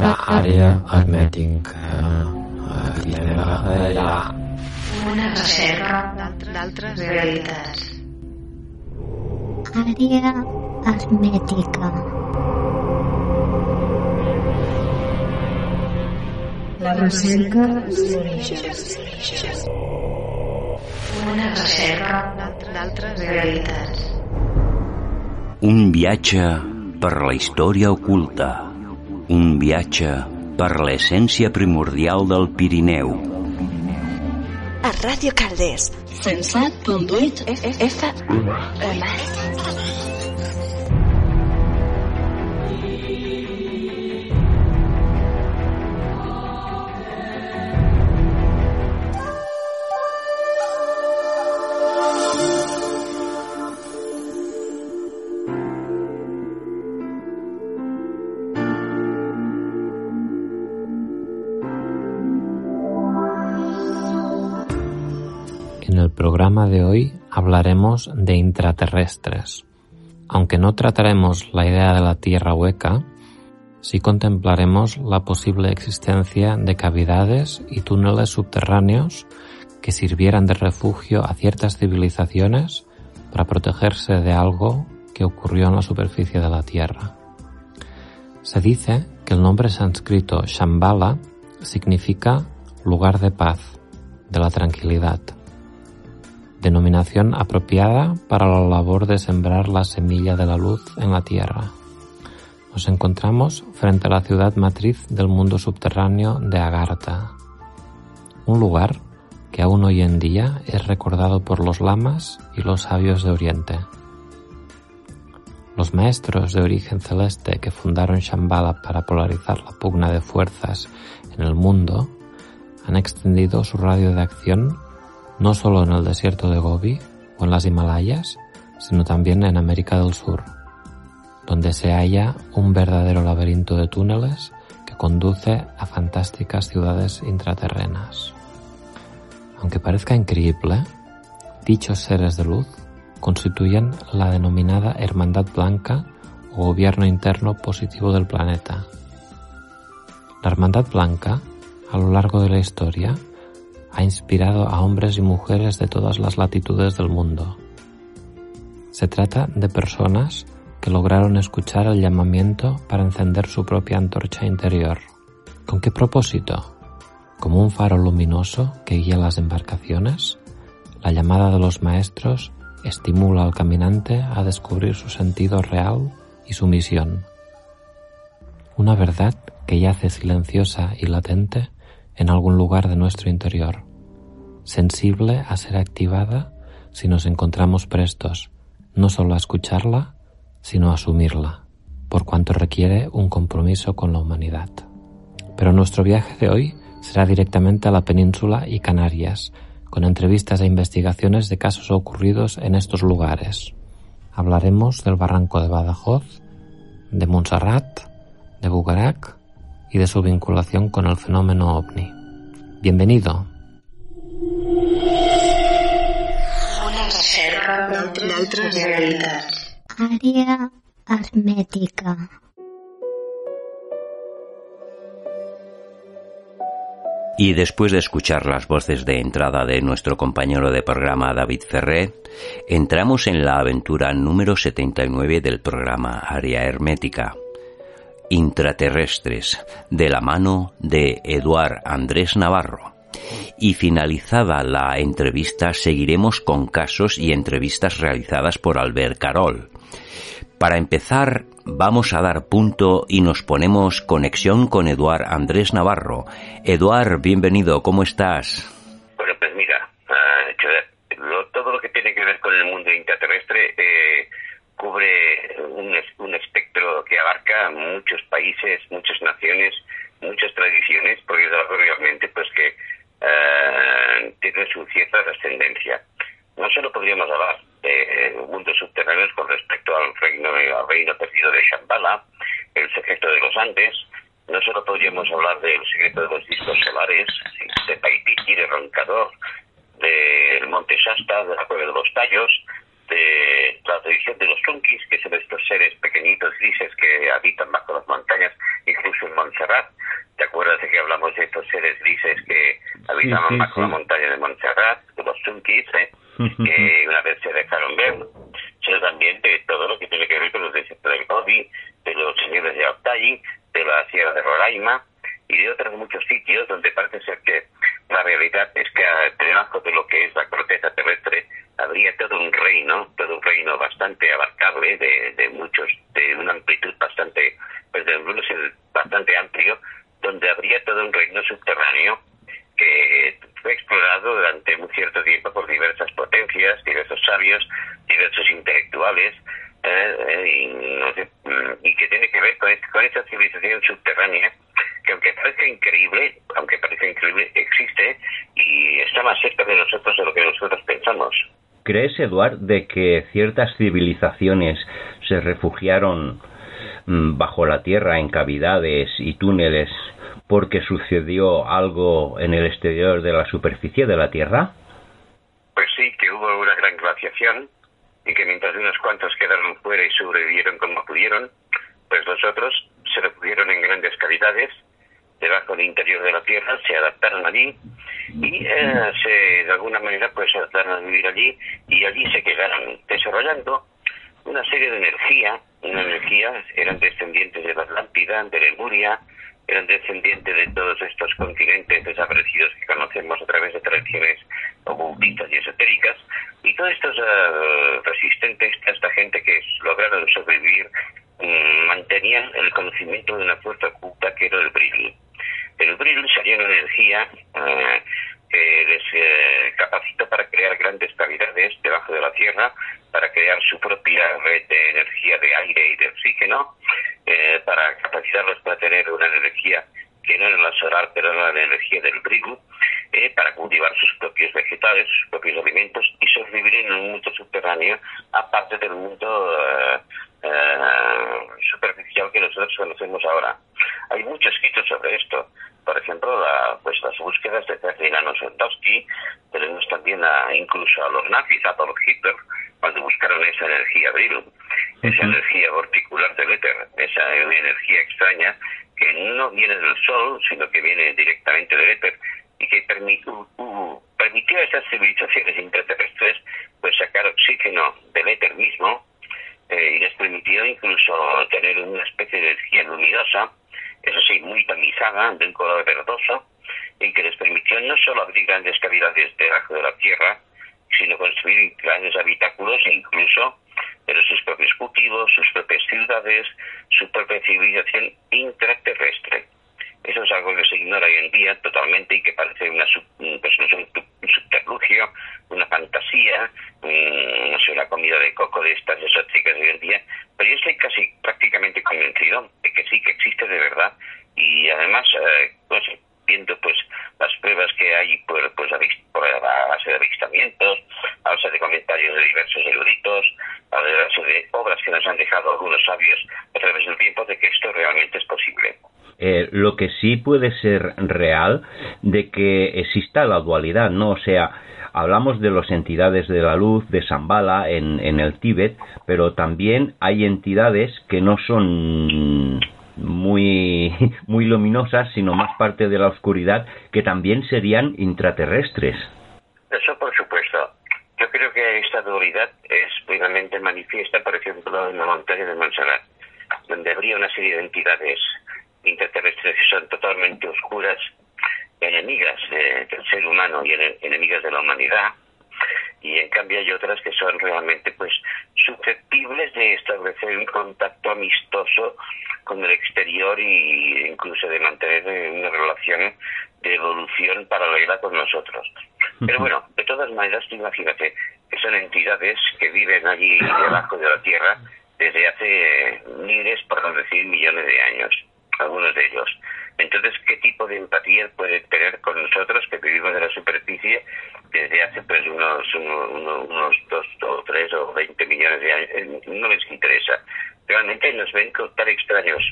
la àrea hermètica. Una recerca d'altres realitats. Àrea hermètica. La recerca. Una recerca d'altres realitats. Un viatge per la història oculta. Un viatge per l'essència primordial del Pirineu. A Ràdio Calders. 107.8 FM. De hoy hablaremos de intraterrestres. Aunque no trataremos la idea de la Tierra hueca, sí contemplaremos la posible existencia de cavidades y túneles subterráneos que sirvieran de refugio a ciertas civilizaciones para protegerse de algo que ocurrió en la superficie de la Tierra. Se dice que el nombre sánscrito Shambhala significa lugar de paz, de la tranquilidad denominación apropiada para la labor de sembrar la semilla de la luz en la tierra. Nos encontramos frente a la ciudad matriz del mundo subterráneo de Agartha, un lugar que aún hoy en día es recordado por los lamas y los sabios de Oriente. Los maestros de origen celeste que fundaron Shambhala para polarizar la pugna de fuerzas en el mundo han extendido su radio de acción no solo en el desierto de Gobi o en las Himalayas, sino también en América del Sur, donde se halla un verdadero laberinto de túneles que conduce a fantásticas ciudades intraterrenas. Aunque parezca increíble, dichos seres de luz constituyen la denominada Hermandad Blanca o Gobierno Interno Positivo del planeta. La Hermandad Blanca, a lo largo de la historia, ha inspirado a hombres y mujeres de todas las latitudes del mundo. Se trata de personas que lograron escuchar el llamamiento para encender su propia antorcha interior. ¿Con qué propósito? Como un faro luminoso que guía las embarcaciones, la llamada de los maestros estimula al caminante a descubrir su sentido real y su misión. Una verdad que yace silenciosa y latente en algún lugar de nuestro interior, sensible a ser activada si nos encontramos prestos no solo a escucharla, sino a asumirla, por cuanto requiere un compromiso con la humanidad. Pero nuestro viaje de hoy será directamente a la península y Canarias, con entrevistas e investigaciones de casos ocurridos en estos lugares. Hablaremos del barranco de Badajoz, de Montserrat, de Bugarac y de su vinculación con el fenómeno ovni. Bienvenido. Una recerca d'altres realitats. Àrea hermètica. Y después de escuchar las voces de entrada de nuestro compañero de programa David Ferré, entramos en la aventura número 79 del programa Área Hermética. Intraterrestres, de la mano de Eduard Andrés Navarro. Y finalizada la entrevista seguiremos con casos y entrevistas realizadas por Albert Carol. Para empezar, vamos a dar punto y nos ponemos conexión con Eduard Andrés Navarro. Eduard, bienvenido, ¿cómo estás? Bueno, pues mira, lo- todo lo que tiene que ver con el mundo intraterrestre eh, cubre un, un espectro que abarca muchos países, muchas naciones, muchas tradiciones, porque realmente pues que eh, tiene su cierta trascendencia. No solo podríamos hablar de mundos subterráneos con respecto al reino, al reino perdido de Shambhala, el secreto de los Andes, no solo podríamos hablar del secreto de los discos solares, de Paititi, de Roncador, del Monte Shasta, de la Cueva de los Tallos, de la tradición de los Tunkis, que son estos seres pequeñitos, grises, que habitan bajo las montañas, incluso en Montserrat. ¿Te acuerdas de que hablamos de estos seres grises que habitaban bajo la montaña de Montserrat, los Tunkis, ¿eh? que una vez se dejaron ver? Sino también de todo lo que tiene que ver con los desiertos del Gobi, de los señores de Altai, de la Sierra de Roraima y de otros muchos sitios donde parece ser que la realidad es que debajo de lo que es la corteza terrestre habría todo un reino, todo un reino bastante abarcable, de, de muchos, de una amplitud bastante, pues de un bastante amplio, donde habría todo un reino subterráneo que fue explorado durante un cierto tiempo por diversas potencias, diversos sabios, diversos intelectuales, eh, y, y, que tiene que ver con, con esa civilización subterránea que aunque parezca increíble, aunque parezca increíble, existe y está más cerca de nosotros de lo que nosotros pensamos. ¿Crees, Eduard, de que ciertas civilizaciones se refugiaron mm, bajo la tierra en cavidades y túneles porque sucedió algo en el exterior de la superficie de la Tierra? Pues sí, que hubo una gran glaciación y que mientras unos cuantos quedaron fuera y sobrevivieron como pudieron, pues los otros se refugiaron en grandes cavidades debajo del interior de la Tierra, se adaptaron allí y eh, se, de alguna manera pues se adaptaron a vivir allí y allí se quedaron desarrollando una serie de energía, una energía, eran descendientes de la Atlántida, de Lemuria, eran descendientes de todos estos continentes desaparecidos que conocemos a través de tradiciones ocultistas y esotéricas, y todos estos uh, resistentes, esta gente que lograron sobrevivir, um, mantenían el conocimiento de una fuerza oculta que era el brillo. El brillo salía una energía uh, que les eh, capacitó para crear grandes cavidades debajo de la Tierra, para crear su propia red de energía de aire y de oxígeno, eh, para capacitarlos para tener una energía que no era la solar, pero era la energía del brillo, eh, para cultivar sus propios vegetales, sus propios alimentos y sobrevivir en un mundo subterráneo, aparte del mundo eh, eh, superficial que nosotros conocemos ahora. Hay muchos escritos sobre esto. Por ejemplo, la, pues las búsquedas de Ferdinand Ossendowski, tenemos también a, incluso a los nazis, a Adolf Hitler, cuando buscaron esa energía brillo, esa energía particular del éter, esa energía extraña que no viene del sol, sino que viene directamente del éter y que permitió, uh, permitió a esas civilizaciones intraterrestres pues sacar oxígeno del éter mismo eh, y les permitió incluso tener una especie de energía luminosa, eso sí, muy tamizada, de un color y que les permitió no solo abrir grandes cavidades debajo de la tierra, sino construir grandes habitáculos e incluso pero sus propios cultivos, sus propias ciudades, su propia civilización intraterrestre. Eso es algo que se ignora hoy en día totalmente y que parece una pues, un subterfugio, una fantasía, no sé, una comida de coco de estas exóticas de hoy en día. Pero yo estoy casi prácticamente convencido de que sí, que existe de verdad. Y además, eh, pues, viendo pues las pruebas que hay por, pues, por la base de avistamientos, a base de comentarios de diversos eruditos, a base de obras que nos han dejado algunos sabios a través del tiempo de que esto realmente es posible. Eh, lo que sí puede ser real de que exista la dualidad, ¿no? O sea, hablamos de las entidades de la luz de Zambala en, en el Tíbet, pero también hay entidades que no son muy, muy luminosas, sino más parte de la oscuridad, que también serían intraterrestres. Eso por supuesto. Yo creo que esta dualidad es plenamente manifiesta, por ejemplo, en la montaña de Montserrat, donde habría una serie de entidades intraterrestres que son totalmente oscuras, enemigas del ser humano y enemigas de la humanidad, y en cambio hay otras que son realmente pues susceptibles de establecer un contacto amistoso con el exterior e incluso de mantener una relación de evolución paralela con nosotros. Pero bueno, de todas maneras, imagínate que son entidades que viven allí debajo de la Tierra desde hace miles, por no decir millones de años, algunos de ellos. Entonces, ¿qué tipo de empatía puede tener con nosotros que vivimos en la superficie desde hace pues unos, unos, unos dos o tres o veinte millones de años? Eh, no les interesa. Realmente nos ven tan extraños,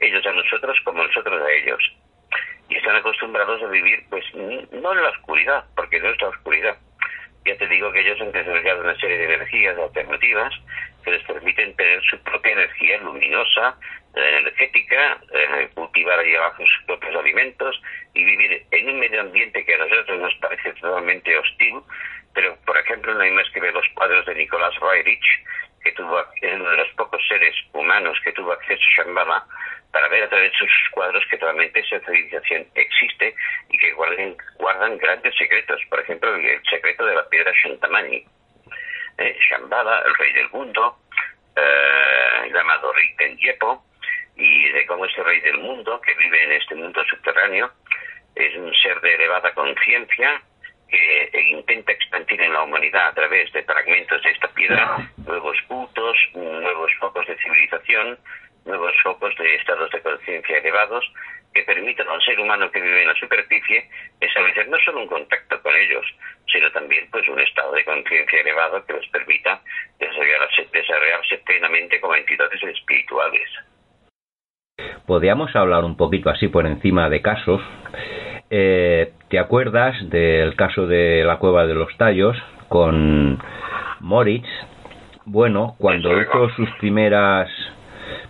ellos a nosotros como nosotros a ellos. Y están acostumbrados a vivir, pues, no en la oscuridad, porque no es la oscuridad. Ya te digo que ellos han desarrollado una serie de energías alternativas que les permiten tener su propia energía luminosa, eh, energética, eh, cultivar allí abajo sus propios alimentos y vivir en un medio ambiente que a nosotros nos parece totalmente hostil, pero por ejemplo no hay más que ver los cuadros de Nicolás Roerich, que tuvo es uno de los pocos seres humanos que tuvo acceso a Shambhala, para ver a través de sus cuadros que realmente esa civilización existe y que guardan, guardan grandes secretos. Por ejemplo, el secreto de la piedra Shantamani. Eh, Shambhala, el rey del mundo, eh, llamado Riten Yepo, y de cómo ese rey del mundo, que vive en este mundo subterráneo, es un ser de elevada conciencia que intenta expandir en la humanidad a través de fragmentos de esta piedra nuevos cultos, nuevos focos de civilización, nuevos focos de estados de conciencia elevados que permitan al ser humano que vive en la superficie establecer no solo un contacto con ellos, sino también pues un estado de conciencia elevado que les permita desarrollarse, desarrollarse plenamente como entidades espirituales. Podríamos hablar un poquito así por encima de casos. Eh, ¿Te acuerdas del caso de la cueva de los tallos con Moritz? Bueno, cuando hizo sus primeras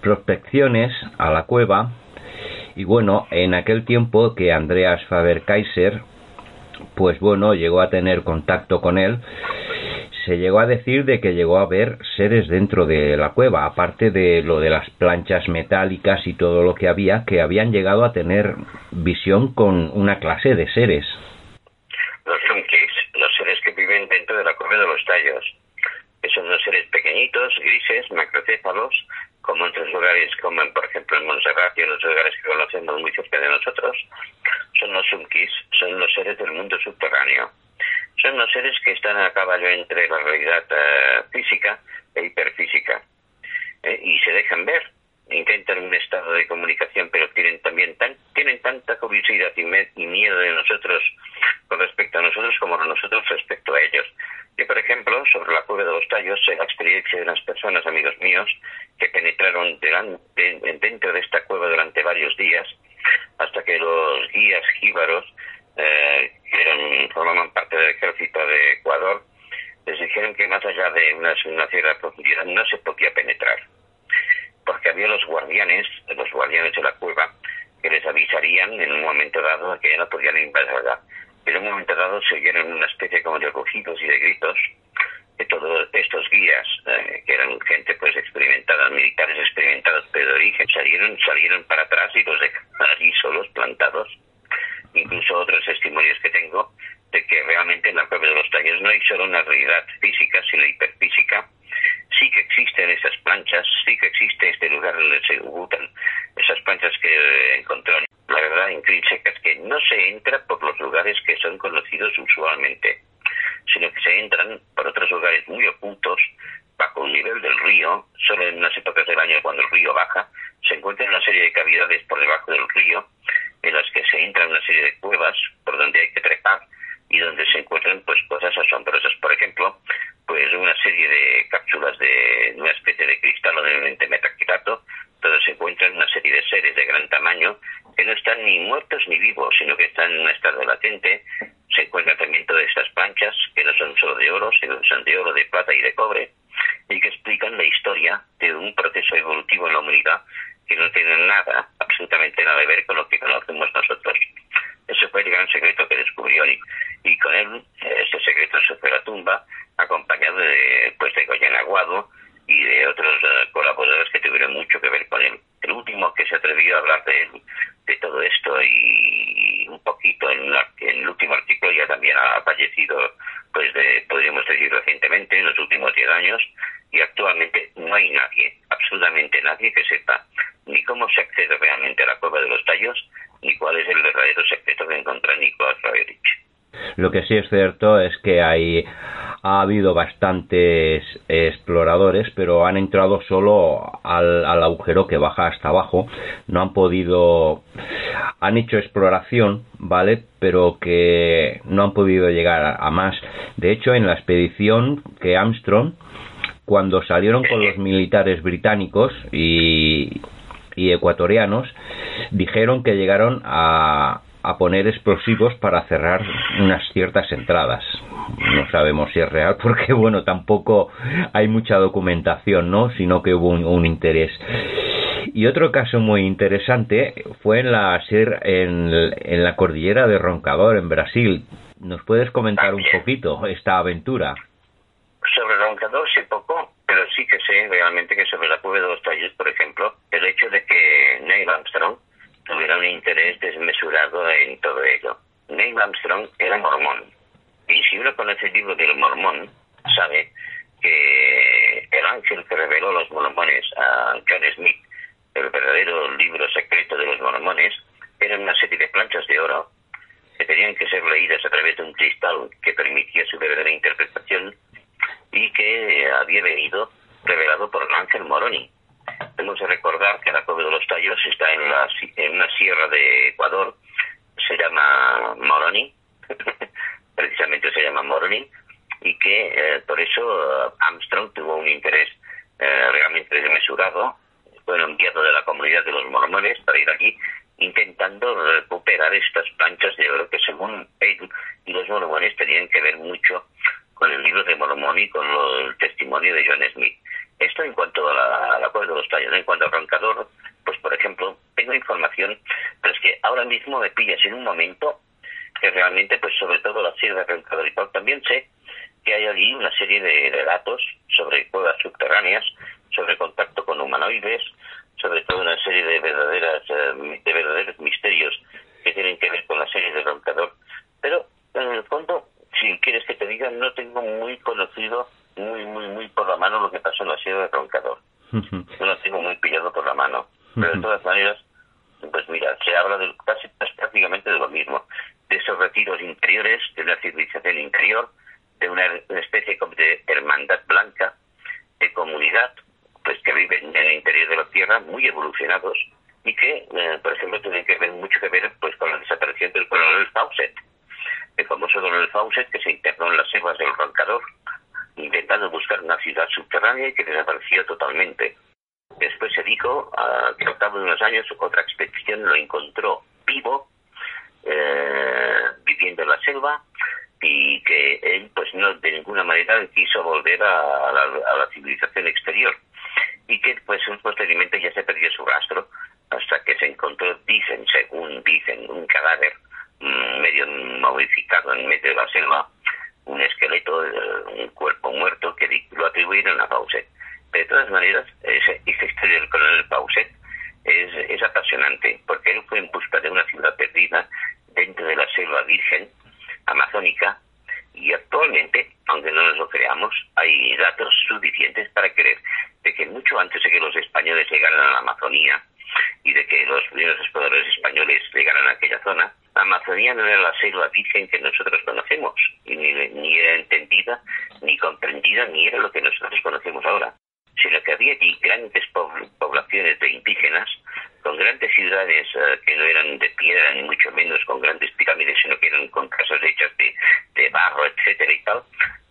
prospecciones a la cueva, y bueno, en aquel tiempo que Andreas Faber-Kaiser, pues bueno, llegó a tener contacto con él, se llegó a decir de que llegó a ver seres dentro de la cueva, aparte de lo de las planchas metálicas y todo lo que había, que habían llegado a tener visión con una clase de seres. Los Sunkis, los seres que viven dentro de la cueva de los tallos, que son unos seres pequeñitos, grises, macrocéfalos, como en otros lugares, como por ejemplo en Montserrat y en otros lugares que conocemos muy cerca de nosotros, son los Sunkis, son los seres del mundo subterráneo. Son los seres que están a caballo entre la realidad eh, física e hiperfísica eh, y se dejan ver intentan un estado de comunicación pero tienen también tan, tienen tanta curiosidad y, miedo de nosotros con respecto a nosotros como nosotros respecto a ellos. Yo por ejemplo sobre la cueva de los tallos la experiencia de unas personas amigos míos que penetraron dentro de esta cueva durante varios días hasta que los guías jíbaros eh, que eran, formaban parte del ejército de Ecuador, les dijeron que más allá de una cierta profundidad no se podía penetrar, porque había los guardianes, los guardianes de la cueva, que les avisarían en un momento dado que ya no podían invadirla. En un momento dado se oyeron una especie como de rugidos y de gritos que todos estos guías, eh, que eran gente pues experimentada, militares experimentados, pero de origen, salieron, salieron para atrás y los dejaron allí solos, plantados incluso otros testimonios que tengo, de que realmente en la cueva de los tallos no hay solo una realidad física, sino hiperfísica. Sí que existen esas planchas, sí que existe este lugar donde se ocultan esas planchas que encontró. La verdad intrínseca es que no se entra por los lugares que son conocidos usualmente, sino que se entran por otros lugares muy ocultos, bajo el nivel del río, solo en unas épocas del año cuando el río baja, se encuentran una serie de cavidades por debajo del río en las que se entra una serie de cuevas por donde hay que trepar y donde se encuentran pues cosas asombrosas. Por ejemplo, pues una serie de cápsulas de una especie de cristal o de metacrilato, donde se encuentran una serie de seres de gran tamaño que no están ni muertos ni vivos, sino que están en un estado latente. Se encuentran también todas estas planchas, que no son solo de oro, sino que son de oro, de plata y de cobre, y que explican la historia de un proceso evolutivo en la humanidad que no tiene nada, absolutamente nada que ver con lo que conocemos nosotros. Ese fue el gran secreto que descubrió y, con él, ese secreto se fue a la tumba, acompañado de, pues, de Goyen Aguado y de otros eh, colaboradores que tuvieron mucho que ver con él. El último que se atrevió a hablar de, de todo esto y un poquito en, el último artículo ya también ha fallecido, pues de, podríamos decir recientemente, en los últimos 10 años, y actualmente no hay nadie, absolutamente nadie que sepa ni cómo se accede realmente a la cueva de los tallos, ni cuál es el verdadero secreto que encontró Nicolás Raverich. Lo que sí es cierto es que hay, ha habido bastantes exploradores, pero han entrado solo al, al, agujero que baja hasta abajo. No han podido, han hecho exploración, ¿vale? Pero que no han podido llegar a, a más. De hecho, en la expedición que Armstrong, cuando salieron con los militares británicos y, y ecuatorianos dijeron que llegaron a, a poner explosivos para cerrar unas ciertas entradas. No sabemos si es real porque, bueno, tampoco hay mucha documentación, ¿no? Sino que hubo un, interés. Y otro caso muy interesante fue en la, en, en la cordillera de Roncador, en Brasil. ¿Nos puedes comentar un poquito esta aventura? Sobre Roncador sé poco, pero sí que sé realmente que sobre la cueva de los tallos, por ejemplo, el hecho de que Neil Armstrong tuviera un interés desmesurado en todo ello. Neil Armstrong era mormón. Y si uno conoce el libro del mormón, sabe que el ángel que reveló los mormones a John Smith, el verdadero libro secreto de los mormones, eran una serie de planchas de oro que tenían que ser leídas a través de un cristal que permitía su verdadera interpretación y que había venido revelado por el ángel Moroni. Tenemos que recordar que Cueva de los Tallos está en, la, en una sierra de Ecuador, se llama Moroni, precisamente se llama Moroni, y que eh, por eso eh, Armstrong tuvo un interés eh, realmente desmesurado, fue enviado de la comunidad de los mormones para ir aquí intentando recuperar estas planchas de oro que según él y los mormones tenían que ver mucho con el libro de Mormón y con el testimonio de John Smith. Esto en cuanto a la, a de los tallos. En cuanto al roncador, pues por ejemplo, tengo información, pero es que ahora mismo me pillas en un momento que realmente, pues sobre todo la sierra de roncador y tal, también sé que hay allí una serie de, datos sobre cuevas subterráneas, sobre contacto con humanoides, sobre todo una serie de verdaderas eh, de verdaderos misterios que tienen que ver con la serie de roncador. Pero en el fondo, si quieres que te diga, no tengo muy conocido muy, muy, muy por la mano lo que pasó en la sierra de Roncador. Yo lo tengo muy pillado por la mano. Pero de todas maneras, pues mira, se habla de casi prácticamente de lo mismo. De esos retiros interiores, de una civilización interior, de una, especie de hermandad blanca, de comunidad, pues que viven en el interior de la tierra, muy evolucionados, y que, eh, por ejemplo, tienen que ver mucho que ver pues con la desaparición del coronel Fawcett, el famoso coronel Fawcett que se internó en las selvas del Roncador, intentando buscar una ciudad subterránea y que desapareció totalmente. Después se dijo que al cabo de unos años otra expedición lo encontró vivo, eh, viviendo en la selva, y que él pues no de ninguna manera quiso volver a, la, civilización exterior y que pues posteriormente ya se perdió su rastro hasta que se encontró, dicen, según dicen, un cadáver mm, medio modificado en medio de la selva un esqueleto, un cuerpo muerto que lo atribuyeron a Pauset. De todas maneras, esa historia del coronel Pauset es, es apasionante, porque él fue en busca de una ciudad perdida dentro de la selva virgen amazónica y actualmente, aunque no nos lo creamos, hay datos suficientes para creer de que mucho antes de que los españoles llegaran a la Amazonía y de que los primeros exploradores españoles llegaran a aquella zona, Amazonía no era la selva virgen que nosotros conocemos, y ni, ni era entendida, ni comprendida, ni era lo que nosotros conocemos ahora, sino que había allí grandes poblaciones de indígenas, con grandes ciudades eh, que no eran de piedra, ni mucho menos con grandes pirámides, sino que eran con casas hechas de, de barro, etcétera y tal,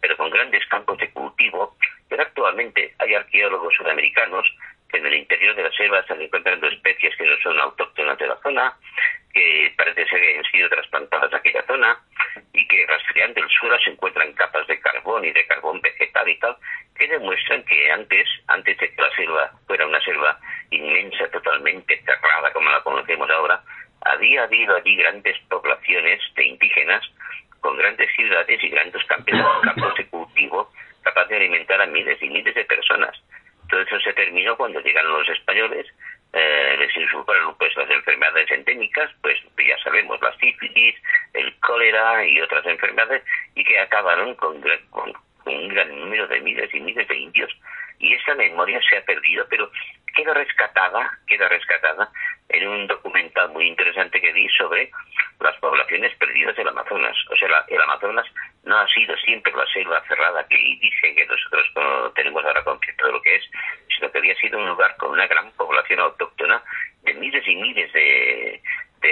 pero con grandes campos de cultivo. Pero actualmente hay arqueólogos sudamericanos que en el interior de la selva están encontrando especies que no son autóctonas de la zona, que parece ser que han sido trasplantadas a aquella zona y que rastreando el suelo se encuentran capas de carbón y de carbón vegetal y tal, que demuestran que antes, antes de que la selva fuera una selva inmensa, totalmente cerrada como la conocemos ahora, había habido allí grandes poblaciones de indígenas con grandes ciudades y grandes campos de cultivo capaces de alimentar a miles y miles de personas. Todo eso se terminó cuando llegaron los españoles eh, les insultaron pues las enfermedades endémicas, pues ya sabemos, la sífilis, el cólera y otras enfermedades, y que acabaron con, con, un gran número de miles y miles de indios. Y esa memoria se ha perdido, pero queda rescatada, queda rescatada en un documental muy interesante que vi sobre las poblaciones perdidas del Amazonas. O sea, el Amazonas no ha sido siempre la selva cerrada que dicen que nosotros tenemos ahora concepto de lo que es, sino que había sido un lugar con una gran población autóctona de miles y miles de,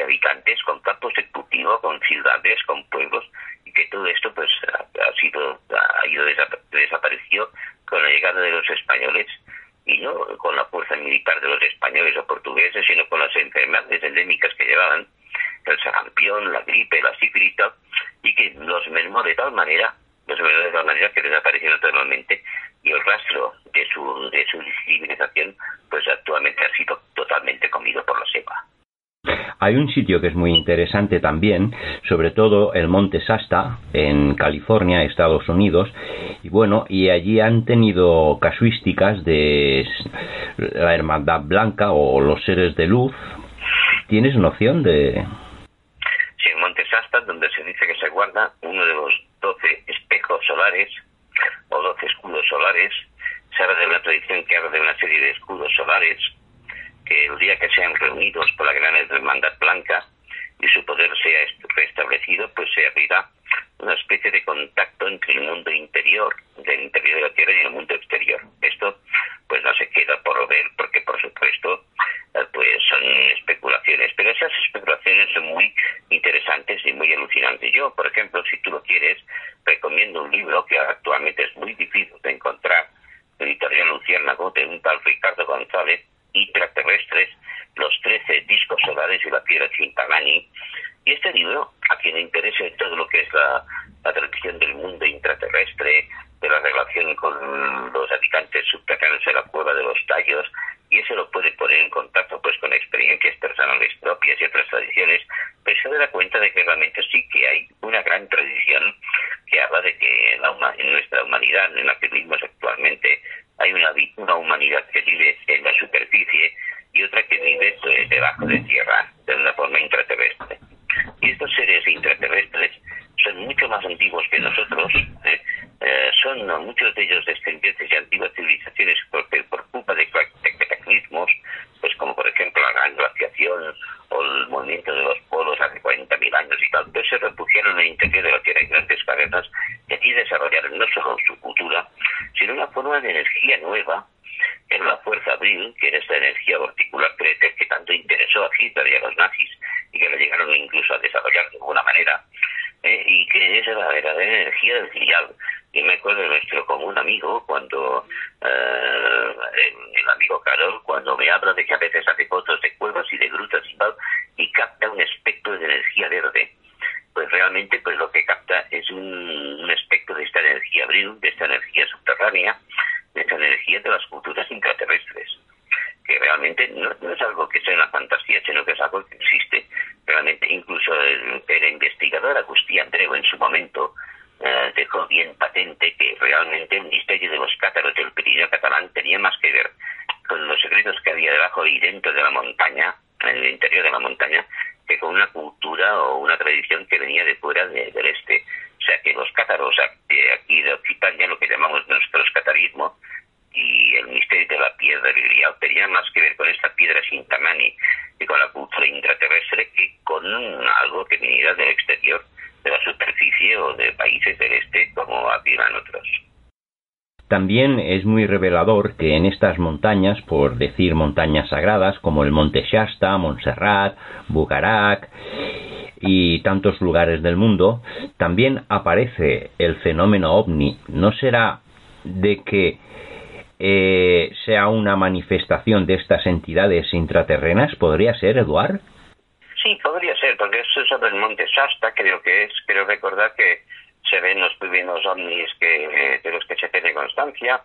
habitantes, con campos de cultivo, con ciudades, con pueblos, y que todo esto pues ha, sido, ha ido desapareció con la llegada de los españoles y no con la fuerza militar de los españoles o portugueses, sino con las enfermedades endémicas que llevaban, el sarampión, la gripe, la sífilis, y que los mermó de tal manera, los mermó de tal manera que desaparecieron totalmente y el rastro de su, de su civilización pues actualmente ha sido totalmente comido por la selva. Hay un sitio que es muy interesante también, sobre todo el Monte Sasta en California, Estados Unidos, y bueno, y allí han tenido casuísticas de la Hermandad Blanca o los seres de luz. ¿Tienes noción de...? Sí, en Monte Sasta, donde se dice que se guarda uno de los doce espejos solares o doce escudos solares, se habla de una tradición que habla de una serie de escudos solares que el día que sean reunidos por la gran hermandad blanca y su poder sea restablecido, pues se abrirá una especie de contacto entre el mundo interior, del interior de la Tierra y el mundo exterior. Esto pues no se queda por ver porque por supuesto eh, pues son especulaciones, pero esas especulaciones son muy interesantes y muy alucinantes. Yo, por ejemplo, si tú lo quieres, recomiendo un libro que actualmente es muy difícil de encontrar, editorial Luciérnago, de un tal Ricardo González, intraterrestres, los trece discos solares y la piedra Chintamani. Y este libro, a quien le interese todo lo que es la, la tradición del mundo intraterrestre, de la relación con los habitantes subterráneos de la cueva de los tallos, y eso lo puede poner en contacto pues con experiencias personales propias y otras tradiciones, pues se da cuenta de que realmente sí que hay una gran tradición que habla de que en, la, en nuestra humanidad, en la que vivimos actualmente, hay una, una humanidad que vive en la superficie y otra que vive pues, debajo de tierra, de una forma intraterrestre. Y estos seres intraterrestres son mucho más antiguos que nosotros, ¿eh? Eh, son muchos de ellos descendientes de antiguas civilizaciones porque por culpa de, cataclismos, pues como por ejemplo la gran glaciación o el movimiento de los polos hace 40.000 años y tal, pues se refugiaron en el interior de la Tierra en grandes cavernas y allí desarrollaron no solo su cultura, sino una forma de energía nueva en la fuerza abril, que era esta energía particular que tanto interesó a Hitler y a los nazis y que lo llegaron incluso a desarrollar de alguna manera, y que es la verdadera energía del filial. Y me acuerdo de nuestro común amigo, cuando eh, el, amigo Carol, cuando me habla de que a veces hace fotos de cuevas y de grutas y tal, y capta un espectro de energía verde. Pues realmente pues lo que capta es un, un espectro de esta energía abril, de esta energía subterránea, de esta energía de las culturas intraterrestres que realmente no, es algo que sea una fantasía, sino que es algo que existe. Realmente, incluso el, investigador Agustí Andreu en su momento eh, dejó bien patente que realmente el misterio de los cátaros del Pirineo catalán tenía más que ver con los secretos que había debajo y dentro de la montaña, en el interior de la montaña, que con una cultura o una tradición que venía de fuera del este. O sea que los cátaros aquí de Occitania, lo que llamamos nuestros catarismo, y el misterio de la piedra grial tenía más que ver con esta piedra sintamani y con la cultura intraterrestre que con algo que viniera del exterior, de la superficie o de países del este como afirman otros. También es muy revelador que en estas montañas, por decir montañas sagradas como el Monte Shasta, Montserrat, Bugarak y tantos lugares del mundo, también aparece el fenómeno ovni. ¿No será de que eh, sea una manifestación de estas entidades intraterrenas? ¿Podría ser, Eduard? Sí, podría ser, porque es sobre el monte Shasta, creo que es. Creo recordar que se ven los primeros ovnis que, de los que se tiene constancia.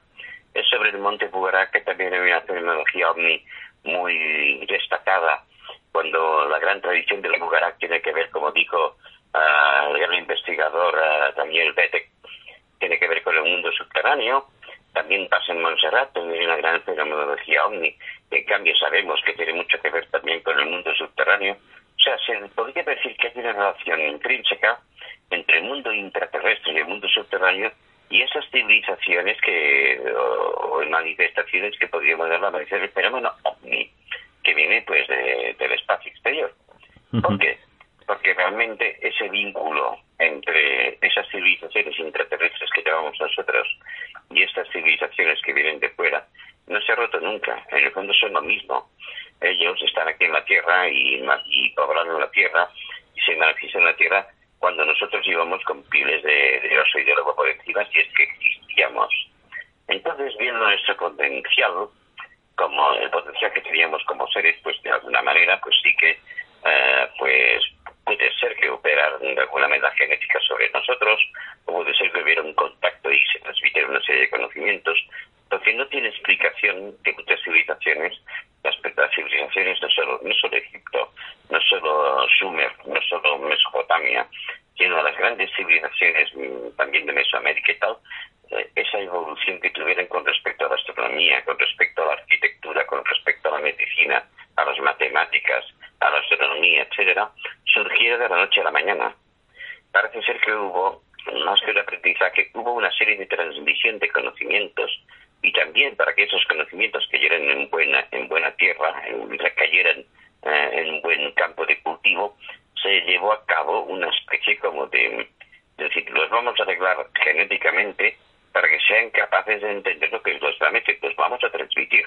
Es sobre el monte Bugarak, que también hay una tecnología ovni muy destacada, cuando la gran tradición del Bugarak tiene que ver, como dijo uh, el gran investigador uh, Daniel Betek, tiene que ver con el mundo subterráneo también pasa en Montserrat, donde hay una gran fenomenología ovni. En cambio, sabemos que tiene mucho que ver también con el mundo subterráneo. O sea, se podría decir que hay una relación intrínseca entre el mundo intraterrestre y el mundo subterráneo y esas civilizaciones que, o, manifestaciones que podríamos llamar el fenómeno ovni, que viene pues del espacio exterior. ¿Por qué? Porque realmente ese vínculo entre esas civilizaciones intraterrestres que llamamos nosotros y estas civilizaciones que vienen de fuera no se ha roto nunca. En el fondo son lo mismo. Ellos están aquí en la Tierra y, y la Tierra y se manifiestan en la Tierra cuando nosotros íbamos con pieles de, de oso y de lobo por encima, es que existíamos. Entonces, viendo nuestro potencial, como el potencial que teníamos como seres, pues de alguna manera, pues sí que, eh, pues alguna medida genética sobre nosotros, o puede ser que hubiera un contacto y se transmitieron una serie de conocimientos, porque no tiene explicación que muchas civilizaciones, las civilizaciones no solo, no solo Egipto, no solo Sumer, no solo Mesopotamia, sino las grandes civilizaciones mm, también de Mesoamérica y tal, eh, esa evolución que tuvieran con respecto a la astronomía, con respecto a la arquitectura, con respecto a la medicina, a las matemáticas, a la astronomía, etcétera, surgiera de la noche a la mañana. Parece ser que hubo, más que un aprendizaje, hubo una serie de transmisión de conocimientos y también para que esos conocimientos cayeran en buena, en buena tierra, en, cayeran eh, en buen campo de cultivo, se llevó a cabo una especie como de, es decir, los vamos a arreglar genéticamente para que sean capaces de entender lo que es nuestra pues vamos a transmitir.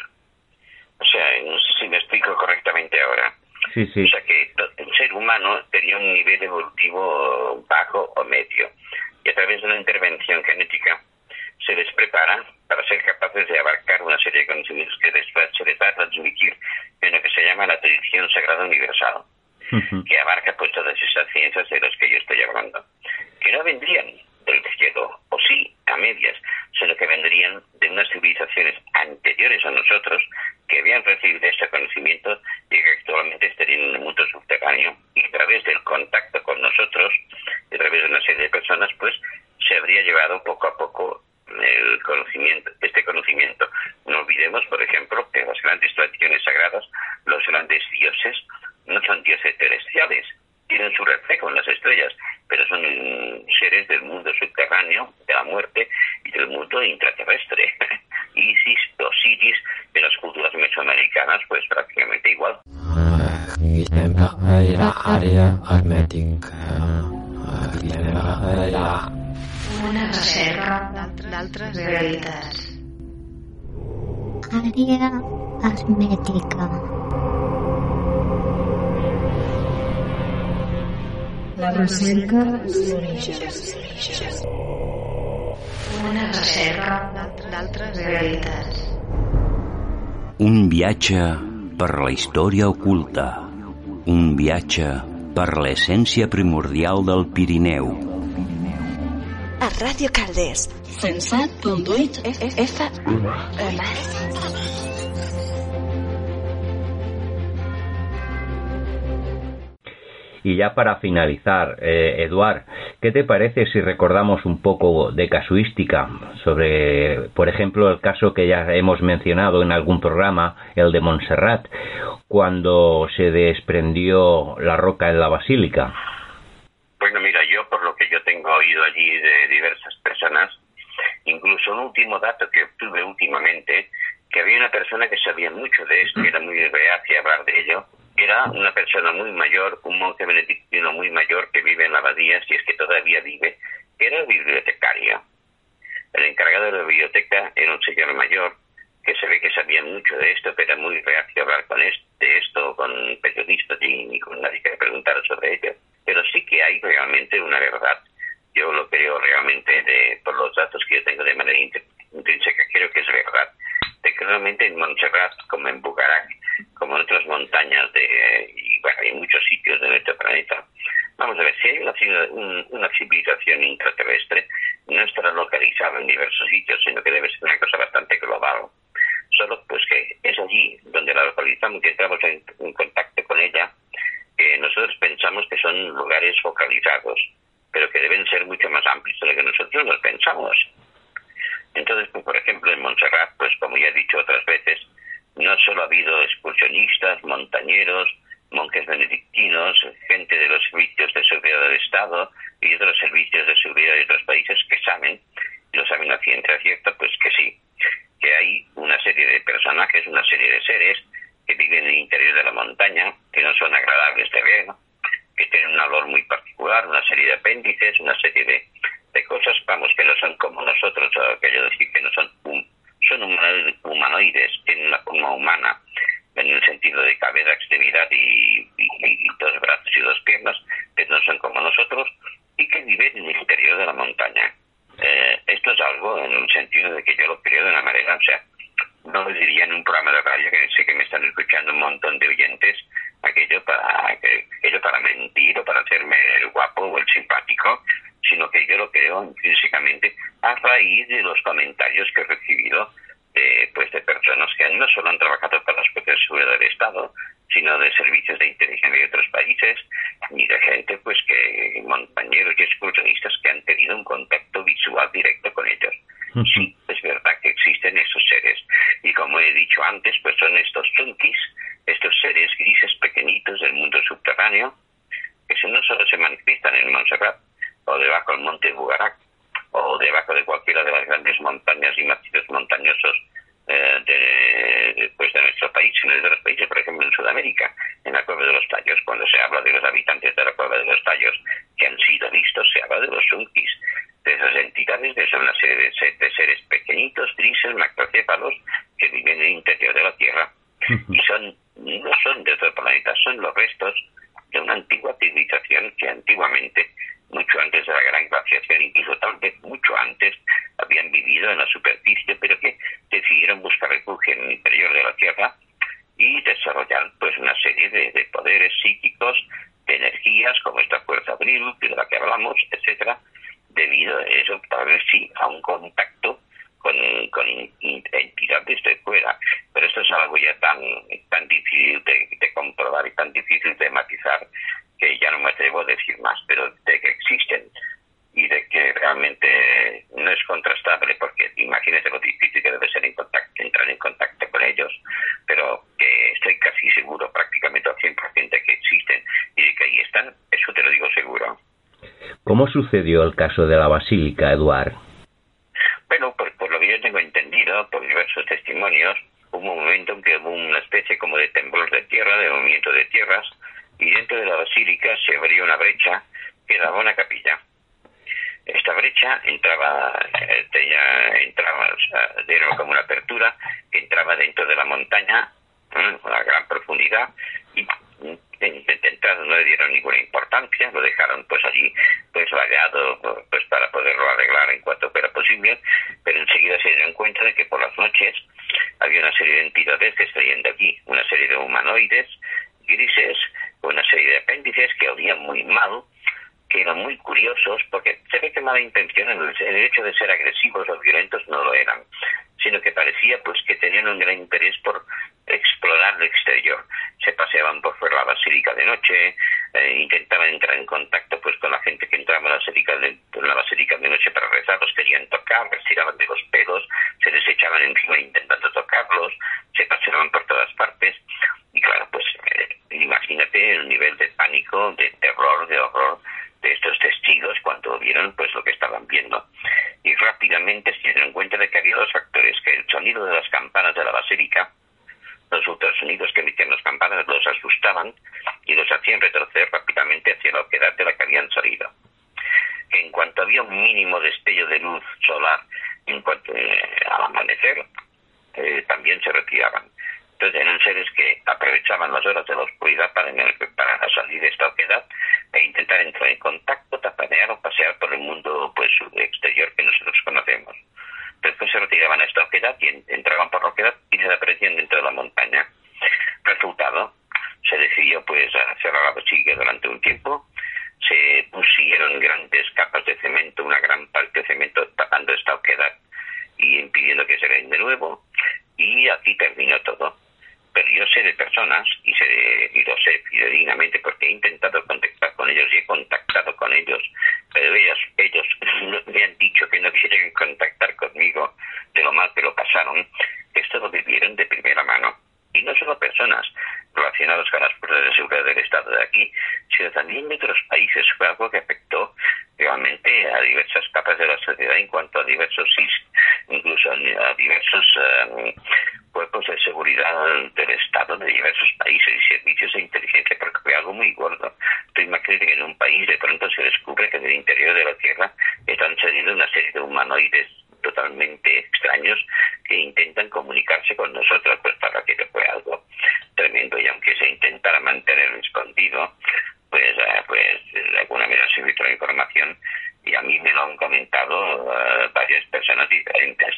O sea, no sé si me explico correctamente ahora. Sí, sí. O sea que el ser humano tenía un nivel evolutivo bajo o medio. Y a través de una intervención genética se les prepara para ser capaces de abarcar una serie de conocimientos que después se les va a transmitir en lo que se llama la tradición sagrada universal, que abarca pues todas esas ciencias de las que yo estoy hablando, que no vendrían del cielo, o sí, a medias, sino que vendrían de unas civilizaciones anteriores a nosotros que habían recibido este conocimiento y que actualmente estarían en el mundo subterráneo y a través del contacto con nosotros, a través de una serie de personas, pues se habría llevado poco a poco el conocimiento, este conocimiento. No olvidemos, por ejemplo, que las grandes tradiciones hermètica. La recerca d'orígens. Una recerca d'altres realitats. Un viatge per la història oculta. Un viatge per l'essència primordial del Pirineu. A Ràdio Calders. 107.8 FM. Y ya para finalizar, eh, Eduard, ¿qué te parece si recordamos un poco de casuística sobre, por ejemplo, el caso que ya hemos mencionado en algún programa, el de Montserrat, cuando se desprendió la roca en la basílica? Bueno, mira, yo por lo que yo tengo oído allí de diversas personas, incluso un último dato que obtuve últimamente, que había una persona que sabía mucho de esto, era muy reacia hablar de ello, era una persona muy mayor, un monje benedictino muy mayor que vive en la abadía, si es que todavía vive, que era bibliotecario. El encargado de la biblioteca era un señor mayor que se ve que sabía mucho de esto, pero era muy reacio a hablar con es- de esto con periodistas y ni con nadie que le preguntara sobre ello. Pero sí que hay realmente una verdad. Yo lo creo realmente de, por los datos que yo tengo de manera int- intrínseca, creo que es verdad. De que realmente en Montserrat, como en Bucarac, como en otras montañas de, y bueno, en muchos sitios de nuestro planeta, vamos a ver, si hay una, una civilización intraterrestre, no estará localizada en diversos sitios, sino que debe ser una cosa bastante global. Solo pues que es allí donde la localizamos y entramos en, en contacto con ella, que nosotros pensamos que son lugares focalizados, pero que deben ser mucho más amplios de lo que nosotros los pensamos. Entonces, pues, por ejemplo, en Montserrat, pues como ya he dicho otras veces, no solo ha habido excursionistas, montañeros, monjes benedictinos, gente de los servicios de seguridad del Estado y otros servicios de seguridad de otros países que saben, lo saben a ciencia cierta, pues que sí, que hay una serie de personajes, una serie de seres que viven en el interior de la montaña, que no son agradables de ver, que tienen un olor muy particular, una serie de apéndices, una serie de, cosas, vamos, que no son como nosotros, o aquello de decir que no son, hum- son humano- humanoides, tienen una forma humana, en el sentido de cabeza, extremidad y, y- y dos brazos y dos piernas, que no son como nosotros, y que viven en el interior de la montaña. Eh, esto es algo en el sentido de que yo lo creo de una manera, o sea, no lo diría en un programa de radio que sé que me están escuchando un montón de oyentes aquello para, aquello para mentir o para hacerme el guapo o el simpático, sino que yo lo creo intrínsecamente a raíz de los comentarios que he recibido de, pues de personas que no solo han trabajado para las fuerzas de seguridad del Estado, sino de servicios de inteligencia de otros países y de gente pues que montañeros y excursionistas que han tenido un contacto visual directo con ellos. Sí, es verdad que existen esos seres y como he dicho antes, pues son estos chunkis, estos seres grises pequeñitos del mundo subterráneo que no solo se manifiestan en Montserrat o debajo del monte Bugarac o debajo de cualquiera de las grandes montañas y macizos montañosos eh, de, pues de nuestro país, sino de los países, por ejemplo, en Sudamérica, en la Cueva de los Tallos, cuando se habla de los habitantes de la Cueva de los Tallos que han sido vistos, se habla de los Sunkis, de esas entidades, de son una serie de, seres pequeñitos, grises, macrocéfalos, que viven en el interior de la Tierra. Y son, no son de otro planeta, son los restos de una antigua civilización que antiguamente mucho antes de la gran glaciación, incluso tal vez mucho antes, habían vivido en la superficie, pero que decidieron buscar refugio en el interior de la Tierra y desarrollar pues una serie de, poderes psíquicos, de energías, como esta fuerza abril, de la que hablamos, etcétera, debido a eso, tal vez sí, a un contacto con, con entidades de fuera. Pero esto es algo ya tan, tan difícil de comprobar y tan difícil de matizar que ya no me atrevo a decir más, pero de que existen y de que realmente no es contrastable, porque imagínese lo difícil que debe ser en contacto, entrar en contacto con ellos, pero que estoy casi seguro, prácticamente al 100% de que existen y de que ahí están, eso te lo digo seguro. ¿Cómo sucedió el caso de la Basílica, Eduard? Bueno, por, lo que yo tengo entendido, por diversos testimonios, hubo un momento en que hubo una especie como de temblor de tierra, de movimiento de tierras, y dentro de la basílica se abrió una brecha que daba una capilla. Esta brecha entraba, eh, tenía, entraba, o sea, como una apertura que entraba dentro de la montaña, ¿eh? a gran profundidad, y intentando no le dieron ninguna importancia, lo dejaron pues allí pues vagado pues para poderlo arreglar en cuanto fuera posible, pero enseguida se dieron cuenta de que por las noches había una serie de entidades que salían de aquí, una serie de humanoides grises una serie de apéndices que olían muy mal, que eran muy curiosos, porque se ve que mala intención en el, hecho de ser agresivos o violentos no lo eran, sino que parecía pues que tenían un gran interés por explorar el exterior. Se paseaban por fuera la basílica de noche, eh, intentaban entrar en contacto pues con la gente que entraba en la basílica de, en la basílica de noche para rezar, los querían tocar, les tiraban de los pelos, se les echaban encima intentando tocarlos, se paseaban por todas partes y claro, pues eh, imagínate el nivel de pánico, de terror, de horror de estos testigos cuando vieron pues lo que estaban viendo. Y rápidamente se dieron cuenta de que había dos factores, que el sonido de las campanas de la basílica, los ultrasonidos que emitían las campanas los asustaban y los hacían retroceder rápidamente hacia la oquedad de la que habían salido. En cuanto había un mínimo destello de luz solar en cuanto eh, al amanecer, eh, también se retiraban. Entonces eran seres que aprovechaban las horas de la oscuridad para, para salir de esta oquedad e intentar entrar en contacto, tapanear o pasear por el mundo pues exterior que nosotros conocemos. Después se retiraban a esta oquedad y entraban por la oquedad y desaparecían dentro de la montaña. Resultado, se decidió pues cerrar la basílica durante un tiempo, se pusieron grandes capas de cemento, una gran parte de cemento tapando esta oquedad y impidiendo que se den de nuevo, y aquí terminó todo pero yo sé de personas, y, sé, y lo sé fidedignamente porque he intentado contactar con ellos y he contactado con ellos, pero ellos, ellos me han dicho que no quieren contactar conmigo de lo mal que lo pasaron, esto lo vivieron de primera mano. Y no solo personas relacionadas con las fuerzas de seguridad del Estado de aquí, sino también de otros países. Fue algo que afectó realmente a diversas capas de la sociedad en cuanto a diversos, incluso a diversos eh, cuerpos de seguridad del Estado de diversos países y servicios de inteligencia, porque fue algo muy gordo. Tú imagínate que en un país de pronto se descubre que en el interior de la Tierra están saliendo una serie de humanoides totalmente extraños que intentan comunicarse con nosotros, pues para que fue algo tremendo. Y aunque se intentara mantener escondido, pues, eh, pues de alguna manera se filtró información y a mí me lo han comentado eh, varias personas diferentes.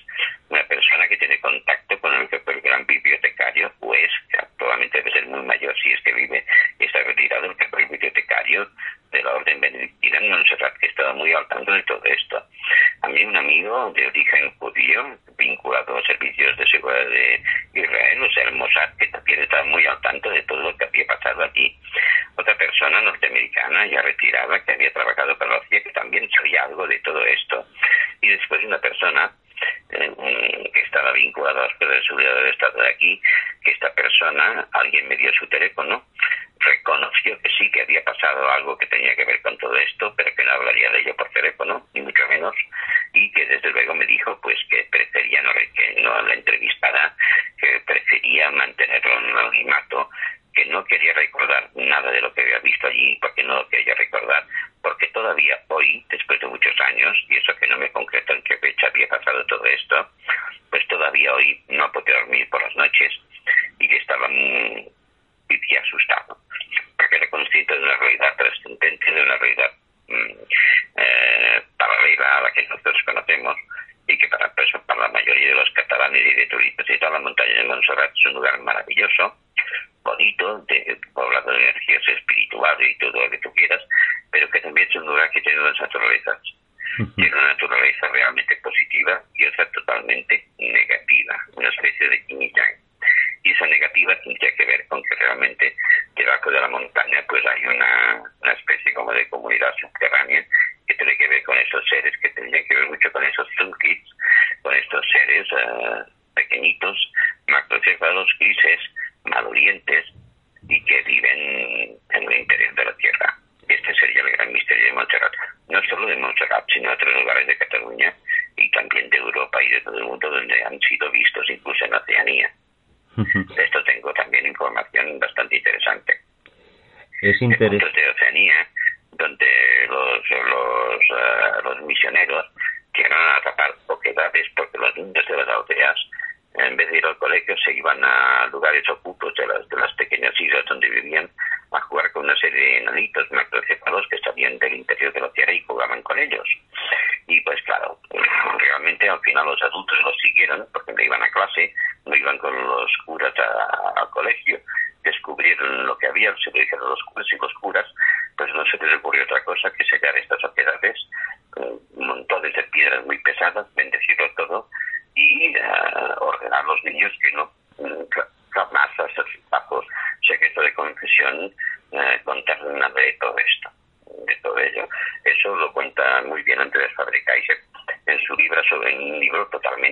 Una persona que tiene contacto con el, el gran bibliotecario, pues actualmente debe ser muy mayor si es que vive y está retirado, el, el bibliotecario de la Orden Benedictina en Montserrat, que estaba muy al tanto de todo esto. A mí un amigo de origen judío, vinculado a servicios de seguridad de Israel, o sea, el Mossad, que también estaba muy al tanto de todo lo que había pasado aquí. Otra persona norteamericana, ya retirada, que había trabajado para la CIA, que también sabía algo de todo esto. Y después una persona eh, que estaba vinculada a las cosas de seguridad del Estado de aquí, que esta persona, alguien me dio su teléfono, reconoció que sí que había pasado algo que tenía que ver con todo esto, pero que no hablaría de ello por teléfono, ni mucho menos, y que desde luego me dijo pues que prefería no, que no la entrevistara, que prefería mantenerlo en un anonimato, que no quería recordar nada de lo que había visto allí, porque no lo quería recordar, porque todavía hoy, después de muchos años, y eso que no me concreto en qué fecha había pasado todo esto, pues todavía hoy no podía dormir por las noches y estaba muy, vivía asustado, porque era consciente de una realidad trascendente, de una realidad mm, eh, paralela a la que nosotros conocemos y que para, pues, para la mayoría de los catalanes y de turistas y toda la montaña de Montserrat es un lugar maravilloso, bonito, de, poblado de energías espirituales y todo lo que tú quieras, pero que también es un lugar que tiene dos naturalezas. Tiene una naturaleza realmente positiva y otra totalmente negativa, una especie de yin y esa negativa tendría que ver con que realmente debajo de la montaña pues hay una, una especie como de comunidad subterránea que tiene que ver con esos seres, que tendrían que ver mucho con esos kids, con estos seres uh, pequeñitos, macrocefalos, grises, malorientes y que viven en el interior de la Tierra. Este sería el gran misterio de Montserrat. No solo de Montserrat, sino de otros lugares de Cataluña y también de Europa y de todo el mundo donde han sido vistos, incluso en Oceanía. De esto tengo también información bastante interesante. Es interesante. de Oceanía, donde los, los, uh, los misioneros llegan a atrapar poquedades porque los niños de las aldeas, en vez de ir al colegio, se iban a lugares ocultos de las, de las pequeñas islas donde vivían a jugar con una serie de enanitos macrocefalos que salían del interior de la tierra y jugaban con ellos. Y pues claro, realmente al final los adultos los siguieron porque no iban a clase, no iban con los curas al colegio, descubrieron lo que había, se lo dijeron los curas y los curas, pues no se les ocurrió otra cosa que sellar estas oquedades con montones de piedras muy pesadas, bendecirlo todo uh, ordenar a los niños que no jamás bajo secreto de confesión eh, contar nada de todo esto, de todo ello. Eso lo cuenta muy bien Andrés Fabricaiser en su libro sobre un libro totalmente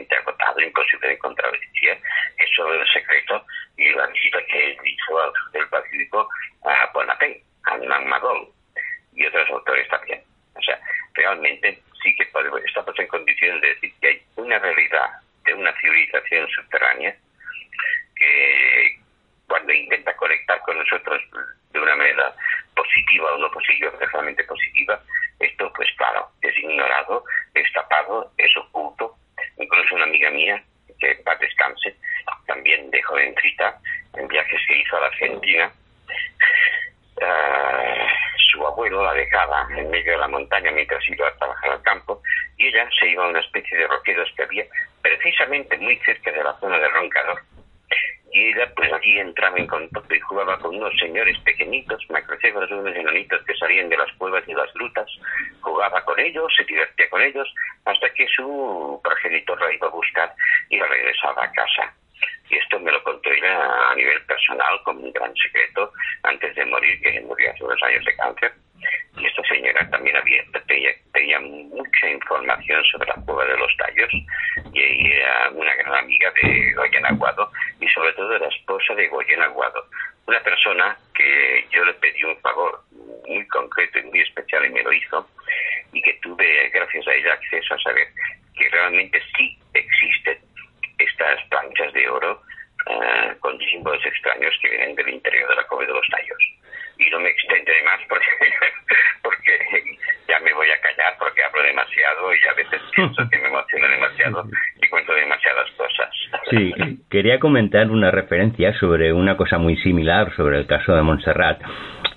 comentar una referencia sobre una cosa muy similar sobre el caso de Montserrat.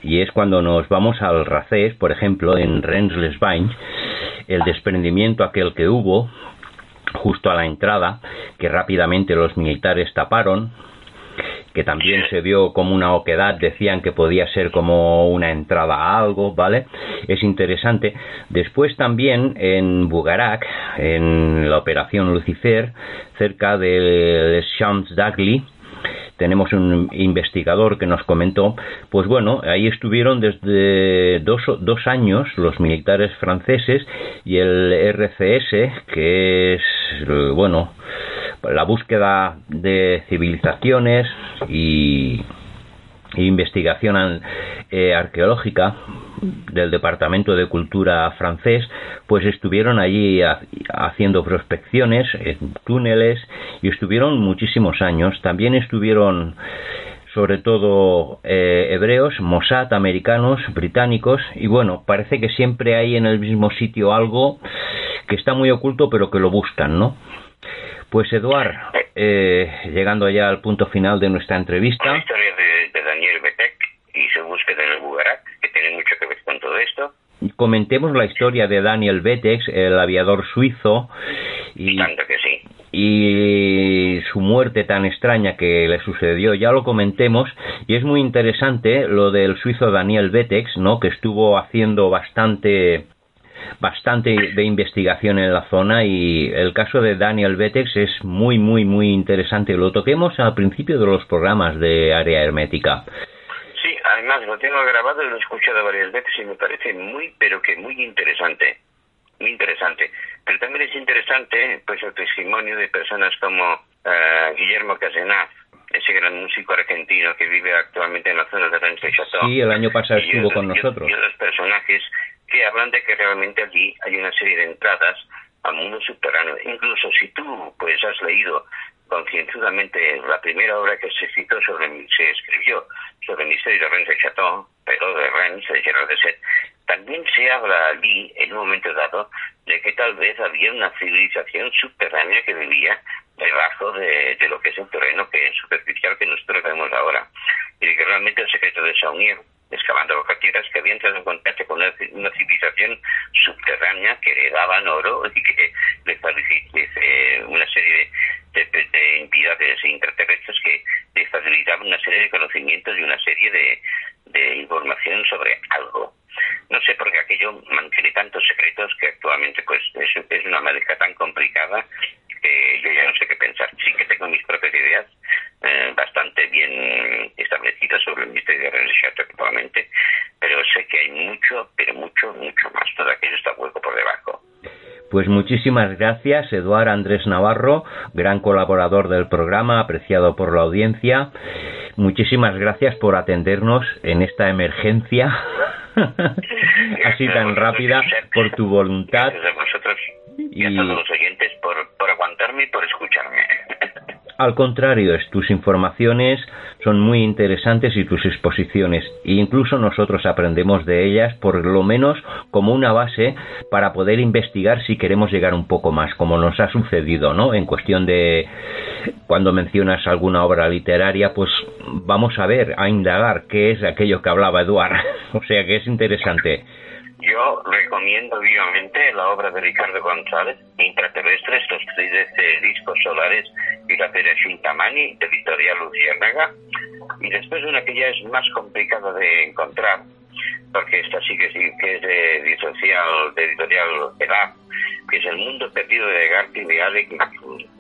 y es cuando nos vamos al Racés, por ejemplo, en Rennes-les-Bains, el desprendimiento aquel que hubo justo a la entrada, que rápidamente los militares taparon, que también se vio como una oquedad, decían que podía ser como una entrada a algo, ¿vale? Es interesante. Después también en Bugarak, en la operación Lucifer, cerca de Champs d'Agly, tenemos un investigador que nos comentó, pues bueno, ahí estuvieron desde dos, dos, años los militares franceses y el RCS, que es, bueno, la búsqueda de civilizaciones y investigación eh, arqueológica del Departamento de Cultura francés, pues estuvieron allí haciendo prospecciones en túneles y estuvieron muchísimos años. También estuvieron sobre todo eh, hebreos, Mossad, americanos, británicos, y bueno, parece que siempre hay en el mismo sitio algo que está muy oculto pero que lo buscan, ¿no? Pues Eduard, eh, llegando ya al punto final de nuestra entrevista. La historia de, Daniel Betek y su búsqueda en el Bugarak, que tiene mucho que ver con todo esto. Comentemos la historia de Daniel Betex, el aviador suizo, y, que sí. y su muerte tan extraña que le sucedió, ya lo comentemos, y es muy interesante lo del suizo Daniel Betex, ¿no? que estuvo haciendo bastante bastante de investigación en la zona y el caso de Daniel Betex es muy, muy, muy interesante. Lo toquemos al principio de los programas de área hermética. Sí, además lo tengo grabado y lo he escuchado varias veces y me parece muy, pero que muy interesante. Muy interesante. Pero también es interesante pues el testimonio de personas como uh, Guillermo Casenaz, ese gran músico argentino que vive actualmente en la zona de Rennes Chateau. Sí, el año pasado estuvo con nosotros. Y otros personajes que hablan de que realmente allí hay una serie de entradas al mundo subterráneo. Incluso si tú pues has leído concienzudamente la primera obra que se citó sobre se escribió sobre el misterio de Rennes de pero de Rennes, de Gerard de Set, también se habla allí en un momento dado de que tal vez había una civilización subterránea que vivía debajo de, de lo que es el terreno que es superficial que nosotros vemos ahora. Y que realmente el secreto de Saunier excavando lo que quieras, que había entrado en contacto con una, civilización subterránea que le daban oro y que le eh, una serie de, de, entidades intraterrestres que le facilitaban una serie de conocimientos y una serie de, de información sobre algo. No sé por qué aquello mantiene tantos secretos que actualmente pues es, es una mezcla tan complicada que yo ya no sé qué pensar. Sí que tengo mis propias ideas eh, bastante bien establecidas sobre el misterio de René actualmente, pero sé que hay mucho, pero mucho, mucho más. Todo aquello está hueco por debajo. Pues muchísimas gracias, Eduard Andrés Navarro, gran colaborador del programa, apreciado por la audiencia. Muchísimas gracias por atendernos en esta emergencia así tan rápida, por tu voluntad. Gracias a vosotros y, a todos los oyentes por, por aguantarme y por escucharme. Al contrario, tus informaciones son muy interesantes y tus exposiciones, e incluso nosotros aprendemos de ellas por lo menos como una base para poder investigar si queremos llegar un poco más, como nos ha sucedido, ¿no? En cuestión de cuando mencionas alguna obra literaria, pues vamos a ver, a indagar qué es aquello que hablaba Eduard. o sea que es interesante. Yo recomiendo vivamente la obra de Ricardo González, Intraterrestres, los tres discos solares y la feria Shintamani, de Editorial Luciérnaga. Y después una que ya es más complicada de encontrar, porque esta sí que, sí, que es de editorial, de editorial que es El mundo perdido de Garty de Alec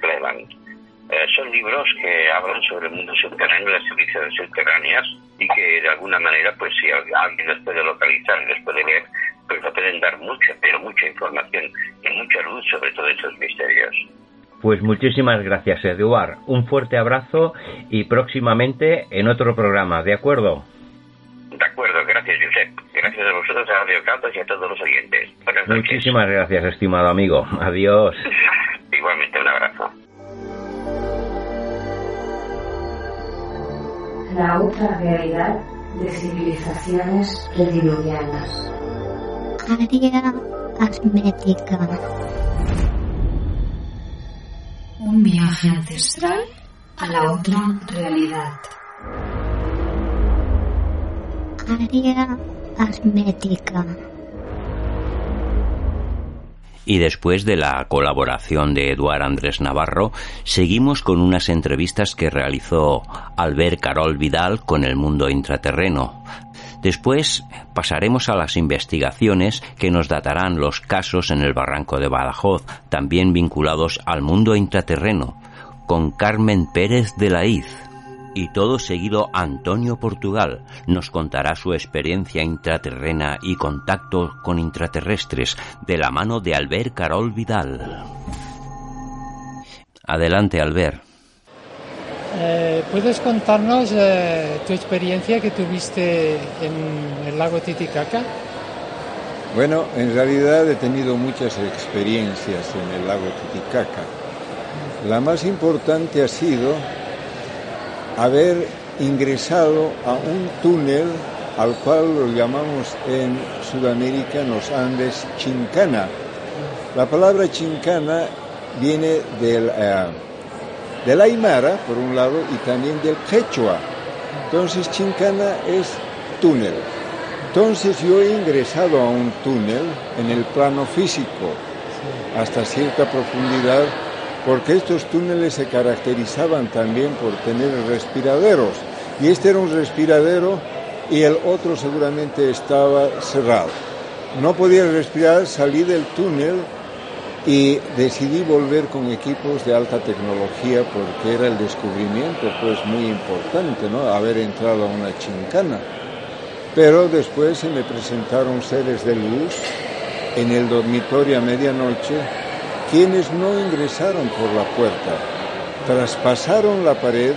Cleland. Eh, son libros que hablan sobre el mundo subterráneo, las civilizaciones subterráneas, y que de alguna manera, pues si alguien los puede localizar y los puede leer, pues nos pueden dar mucha, pero mucha información y mucha luz sobre todos esos misterios. Pues muchísimas gracias, Eduard. Un fuerte abrazo y próximamente en otro programa, ¿de acuerdo? De acuerdo, gracias, Josep. Gracias a vosotros, a Radio Cantos y a todos los oyentes. Muchísimas gracias, estimado amigo. Adiós. Igualmente, un abrazo. La otra realidad de civilizaciones prediluvianas. Área asmética. Un viaje ancestral a la otra realidad. área asmética. Y después de la colaboración de Eduard Andrés Navarro, seguimos con unas entrevistas que realizó Albert Carol Vidal con el mundo intraterreno. Después pasaremos a las investigaciones que nos datarán los casos en el barranco de Badajoz, también vinculados al mundo intraterreno, con Carmen Pérez de la Iz y todo seguido Antonio Portugal nos contará su experiencia intraterrena y contacto con intraterrestres de la mano de Albert Carol Vidal. Adelante, Albert. Eh, ¿Puedes contarnos eh, tu experiencia que tuviste en el lago Titicaca? Bueno, en realidad he tenido muchas experiencias en el lago Titicaca. La más importante ha sido haber ingresado a un túnel al cual lo llamamos en Sudamérica, en los Andes, Chincana. La palabra Chincana viene del, eh, del Aymara, por un lado, y también del Quechua. Entonces, Chincana es túnel. Entonces, yo he ingresado a un túnel en el plano físico, hasta cierta profundidad, porque estos túneles se caracterizaban también por tener respiraderos. Y este era un respiradero y el otro seguramente estaba cerrado. No podía respirar, salí del túnel y decidí volver con equipos de alta tecnología porque era el descubrimiento pues muy importante, ¿no? Haber entrado a una chincana. Pero después se me presentaron seres de luz en el dormitorio a medianoche quienes no ingresaron por la puerta, traspasaron la pared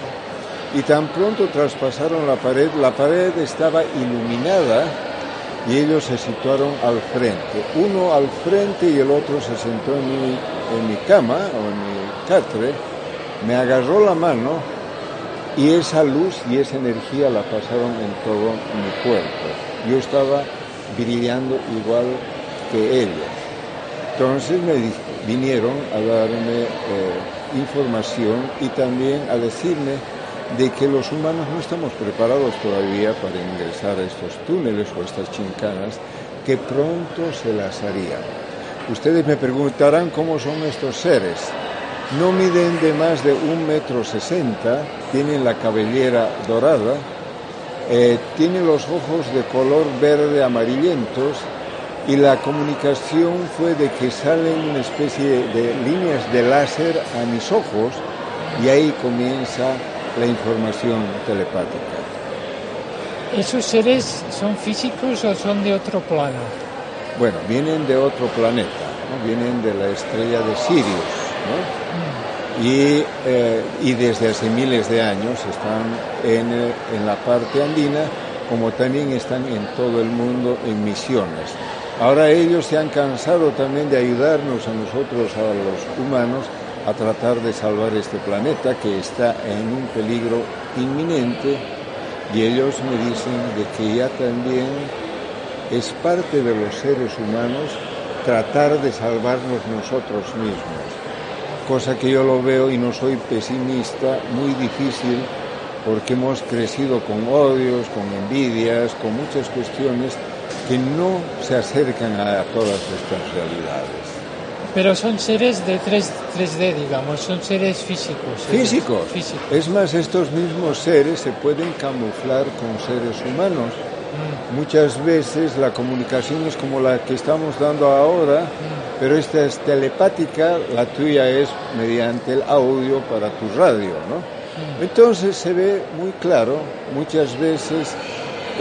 y tan pronto traspasaron la pared, la pared estaba iluminada y ellos se situaron al frente. Uno al frente y el otro se sentó en mi, en mi cama o en mi catre, me agarró la mano y esa luz y esa energía la pasaron en todo mi cuerpo. Yo estaba brillando igual que ellos. Entonces me vinieron a darme eh, información y también a decirme de que los humanos no estamos preparados todavía para ingresar a estos túneles o estas chincanas, que pronto se las harían. Ustedes me preguntarán cómo son estos seres. No miden de más de un metro sesenta, tienen la cabellera dorada, eh, tienen los ojos de color verde amarillentos y la comunicación fue de que salen una especie de líneas de láser a mis ojos y ahí comienza la información telepática. ¿Esos seres son físicos o son de otro plano? Bueno, vienen de otro planeta, vienen de la estrella de Sirius, ¿no? y, eh, y, desde hace miles de años están en, en la parte andina, como también están en todo el mundo en misiones. Ahora ellos se han cansado también de ayudarnos a nosotros, a los humanos, a tratar de salvar este planeta que está en un peligro inminente. Y ellos me dicen de que ya también es parte de los seres humanos tratar de salvarnos nosotros mismos, cosa que yo lo veo y no soy pesimista, muy difícil porque hemos crecido con odios, con envidias, con muchas cuestiones que no se acercan a todas estas realidades. Pero son seres de 3, 3D, digamos, son seres físicos. Físicos. Es más, estos mismos seres se pueden camuflar con seres humanos. Mm. Muchas veces la comunicación es como la que estamos dando ahora, mm. pero esta es telepática, la tuya es mediante el audio para tu radio, ¿no? Mm. Entonces se ve muy claro, muchas veces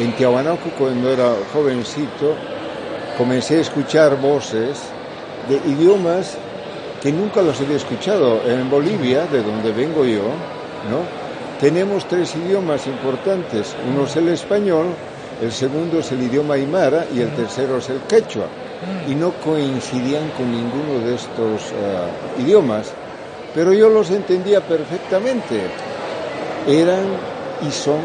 en Tiahuanaco, cuando era jovencito, comencé a escuchar voces de idiomas que nunca los había escuchado. En Bolivia, de donde vengo yo, ¿no? tenemos tres idiomas importantes. Uno es el español, el segundo es el idioma aymara y el tercero es el quechua. Y no coincidían con ninguno de estos ah, idiomas, pero yo los entendía perfectamente. Eran y son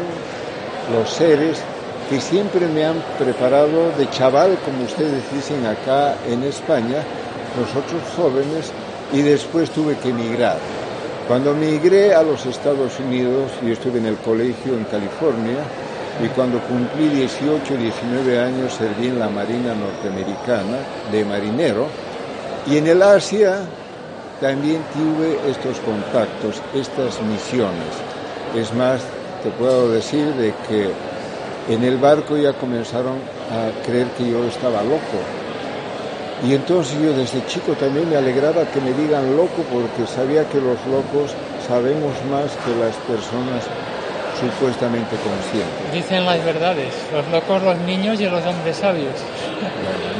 los seres que siempre me han preparado de chaval, como ustedes dicen acá en España, nosotros jóvenes, y después tuve que emigrar. Cuando migré a los Estados Unidos, y estuve en el colegio en California, y cuando cumplí 18, 19 años serví en la Marina norteamericana de marinero y en el Asia también tuve estos contactos, estas misiones. Es más, te puedo decir de que en el barco ya comenzaron a creer que yo estaba loco. Y entonces yo desde chico también me alegraba que me digan loco porque sabía que los locos sabemos más que las personas supuestamente conscientes. Dicen las verdades, los locos, los niños y los hombres sabios.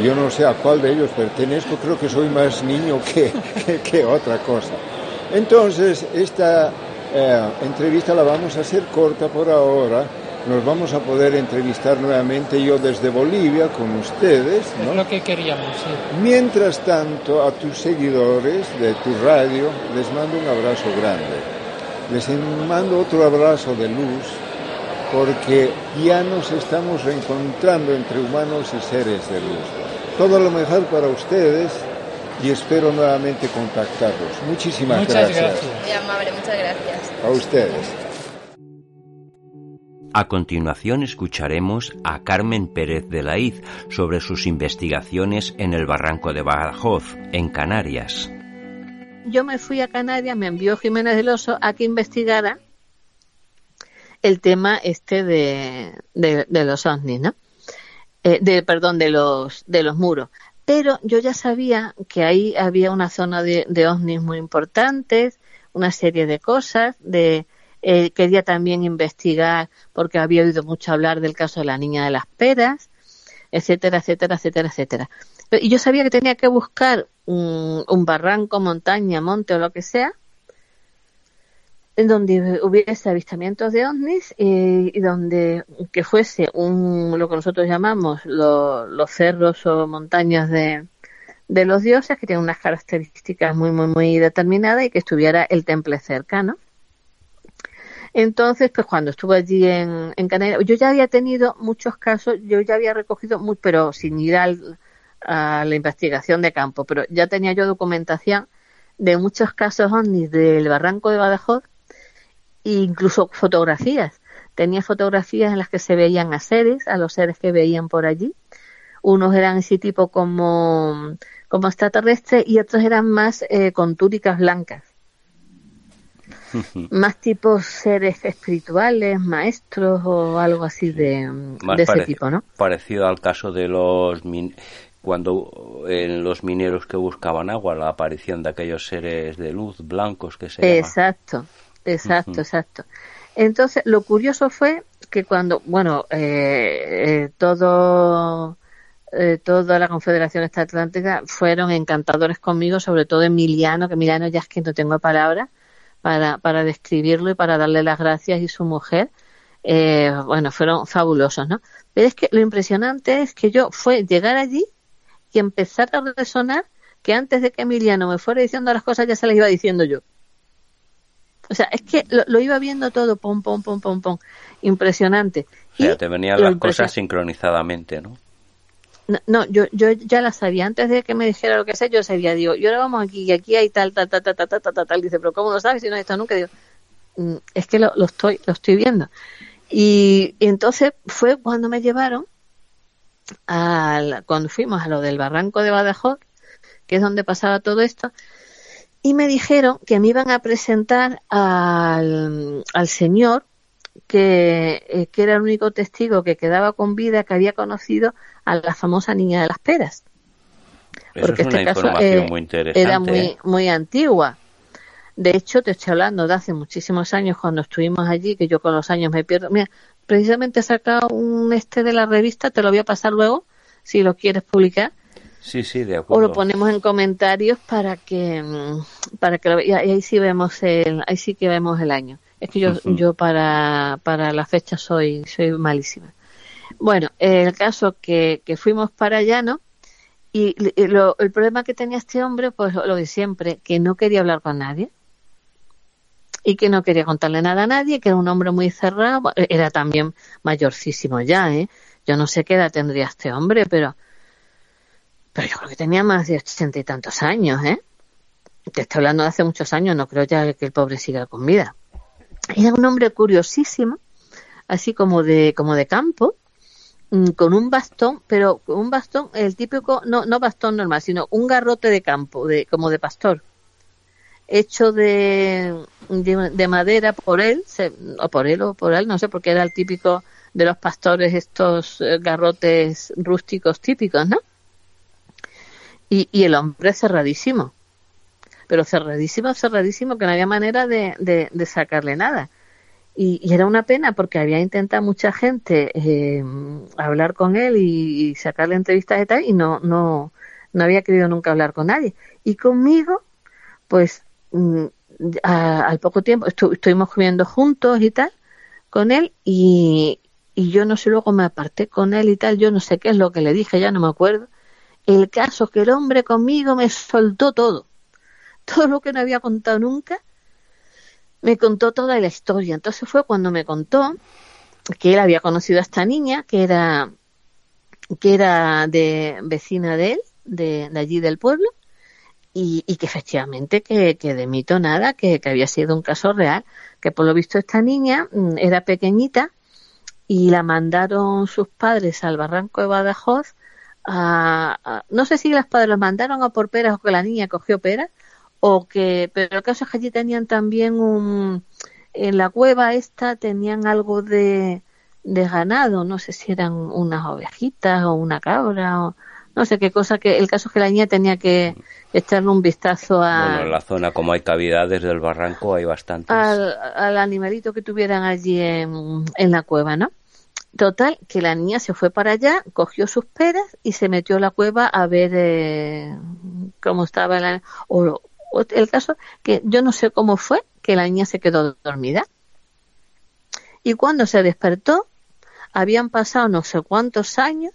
Yo no sé a cuál de ellos pertenezco, creo que soy más niño que, que, otra cosa. Entonces, esta eh, entrevista la vamos a hacer corta por ahora. Nos vamos a poder entrevistar nuevamente yo desde Bolivia con ustedes. ¿no? Es lo que queríamos, sí. Mientras tanto, a tus seguidores de tu radio les mando un abrazo grande les mando otro abrazo de luz porque ya nos estamos reencontrando entre humanos y seres de luz. Todo lo mejor para ustedes y espero nuevamente contactarlos. Muchísimas muchas gracias. gracias. Muy amable, muchas gracias. A ustedes. A continuación escucharemos a Carmen Pérez de la Iz sobre sus investigaciones en el barranco de Badajoz, en Canarias yo me fui a Canarias, me envió Jiménez del Oso a que investigara el tema este de, de, los ovnis, ¿no? Eh, de, perdón, de los, de los muros. Pero yo ya sabía que ahí había una zona de, de ovnis muy importantes, una serie de cosas, de, eh, quería también investigar porque había oído mucho hablar del caso de la niña de las peras, etcétera, etcétera, etcétera, etcétera. Y yo sabía que tenía que buscar un, barranco, montaña, monte o lo que sea, en donde hubiese avistamientos de ovnis y, donde que fuese un lo que nosotros llamamos los cerros o montañas de, de los dioses que tienen unas características muy muy muy determinadas y que estuviera el temple cercano. Entonces, pues cuando estuve allí en, en yo ya había tenido muchos casos, yo ya había recogido, pero sin ir al, a la investigación de campo, pero ya tenía yo documentación de muchos casos ovnis del barranco de Badajoz e incluso fotografías. Tenía fotografías en las que se veían a seres, a los seres que veían por allí. Unos eran ese tipo como, como extraterrestres y otros eran más eh, con túnicas blancas. Más tipos seres espirituales, maestros o algo así de, de ese tipo, ¿no? Parecido al caso de los cuando en los mineros que buscaban agua, la aparición de aquellos seres de luz blancos que se Exacto, exacto, exacto. Entonces, lo curioso fue que cuando, bueno, eh, eh, todo, eh, toda la Confederación Atlántica fueron encantadores conmigo, sobre todo Emiliano, que Emiliano ya es que no tengo palabras para, para describirlo y para darle las gracias y su mujer. bueno, fueron fabulosos, ¿no? Pero es que lo impresionante es que yo fue llegar allí y empezar a resonar que antes de que Emiliano me fuera diciendo las cosas ya se las iba diciendo yo. O sea, es que lo, iba viendo todo, pom, pom, pom, pom, pom. Impresionante. O sea, te venían las cosas sincronizadamente, ¿no? ¿No? yo, yo ya las sabía. Antes de que me dijera lo que sé, yo sabía. Digo, y ahora vamos aquí, y aquí hay tal, tal, tal, tal, tal, tal, tal, tal. Dice, pero ¿cómo lo sabes si no has visto nunca? Digo, mm, es que lo, lo, estoy, lo estoy viendo. Y, y entonces fue cuando me llevaron al, cuando fuimos a lo del barranco de Badajoz, que es donde pasaba todo esto, y me dijeron que me iban a presentar al, al señor que, eh, que, era el único testigo que quedaba con vida que había conocido a la famosa niña de las peras. Porque este caso eh, era muy, ¿eh? muy antigua. De hecho, te estoy hablando de hace muchísimos años cuando estuvimos allí, que yo con los años me pierdo. Mira, precisamente he sacado un este de la revista, te lo voy a pasar luego, si lo quieres publicar. Sí, sí, de acuerdo. O lo ponemos en comentarios para que, mm, para que y ahí sí vemos el, ahí sí que vemos el año. Es que yo, yo para, para la fecha soy, soy malísima. Bueno, el caso que, que fuimos para allá, ¿no? Y, lo, el problema que tenía este hombre, pues lo de siempre, que no quería hablar con nadie y que no quería contarle nada a nadie, que era un hombre muy cerrado, era también mayorcísimo ya, ¿eh? Yo no sé qué edad tendría este hombre, pero, pero yo creo que tenía más de ochenta y tantos años, ¿eh? Te estoy hablando de hace muchos años, no creo ya que el pobre siga con vida. Era un hombre curiosísimo, así como de, como de campo, mm, con un bastón, pero un bastón, el típico, no, no bastón normal, sino un garrote de campo, de, como de pastor, hecho de, de, madera por él, o por él o por él, no sé, porque era el típico de los pastores, estos eh, garrotes rústicos típicos, ¿no? Y, y el hombre cerradísimo, pero cerradísimo, cerradísimo, que no había manera de, sacarle nada. Y, era una pena porque había intentado mucha gente eh, hablar con él y, sacarle entrevistas y tal, y no, no, no había querido nunca hablar con nadie. Y conmigo, pues mm, al poco tiempo estuvimos comiendo juntos y tal con él y, y yo no sé, luego me aparté con él y tal, yo no sé qué es lo que le dije, ya no me acuerdo. El caso es que el hombre conmigo me soltó todo todo lo que no había contado nunca, me contó toda la historia. Entonces fue cuando me contó que él había conocido a esta niña, que era, que era de vecina de él, de, allí del pueblo, y, que efectivamente que, que, de mito nada, que, había sido un caso real, que por lo visto esta niña mm, era pequeñita y la mandaron sus padres al barranco de Badajoz a, no sé si las padres la mandaron a por peras o que la niña cogió peras, o que pero el caso es que allí tenían también un en la cueva esta tenían algo de, de ganado no sé si eran unas ovejitas o una cabra o no sé qué cosa que el caso es que la niña tenía que echarle un vistazo a bueno en la zona como hay cavidades del barranco hay bastantes. al, al animalito que tuvieran allí en, en la cueva no Total, que la niña se fue para allá, cogió sus peras y se metió a la cueva a ver eh, cómo estaba la, o, el caso que yo no sé cómo fue que la niña se quedó dormida. Y cuando se despertó, habían pasado no sé cuántos años,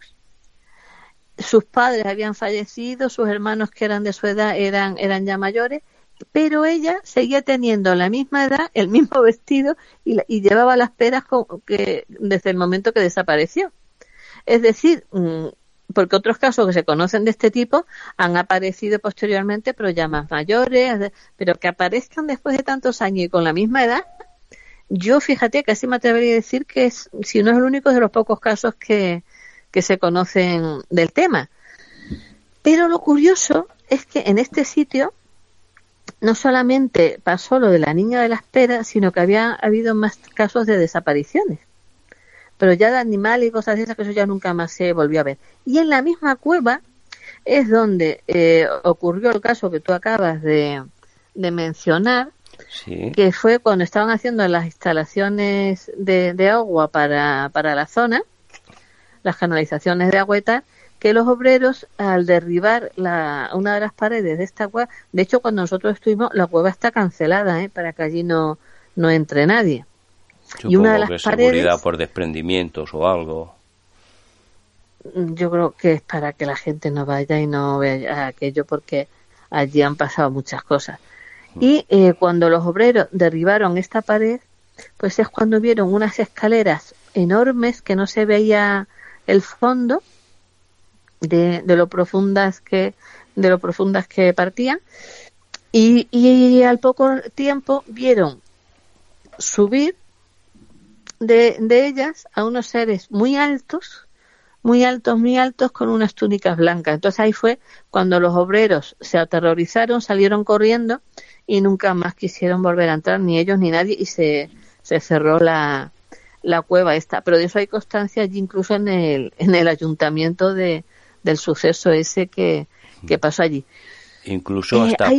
sus padres habían fallecido, sus hermanos que eran de su edad eran, eran ya mayores, pero ella seguía teniendo la misma edad, el mismo vestido y, y llevaba las peras que, desde el momento que desapareció. Es decir, mm, porque otros casos que se conocen de este tipo han aparecido posteriormente, pero ya más mayores, pero que aparezcan después de tantos años y con la misma edad, yo fíjate, casi me atrevería a decir que es, si no es el único de los pocos casos que, que se conocen del tema. Pero lo curioso es que en este sitio no solamente pasó lo de la niña de la espera, sino que había habido más casos de desapariciones pero ya de animales y cosas de esas que eso ya nunca más se volvió a ver. Y en la misma cueva es donde eh, ocurrió el caso que tú acabas de, mencionar, que fue cuando estaban haciendo las instalaciones de, agua para, para la zona, las canalizaciones de agua y tal, que los obreros al derribar la, una de las paredes de esta cueva, de hecho cuando nosotros estuvimos la cueva está cancelada ¿eh? para que allí no, no entre nadie y una de las que seguridad por desprendimientos o algo. Yo creo que es para que la gente no vaya y no vea aquello porque allí han pasado muchas cosas. Mm. Y eh, cuando los obreros derribaron esta pared, pues es cuando vieron unas escaleras enormes que no se veía el fondo de, de lo profundas que de lo profundas que partían y, y al poco tiempo vieron subir de, de ellas a unos seres muy altos, muy altos, muy altos, con unas túnicas blancas. Entonces ahí fue cuando los obreros se aterrorizaron, salieron corriendo y nunca más quisieron volver a entrar, ni ellos ni nadie, y se, se cerró la, la cueva esta. Pero de eso hay constancia allí incluso en el, en el ayuntamiento de, del suceso ese que, que pasó allí. Incluso eh, hasta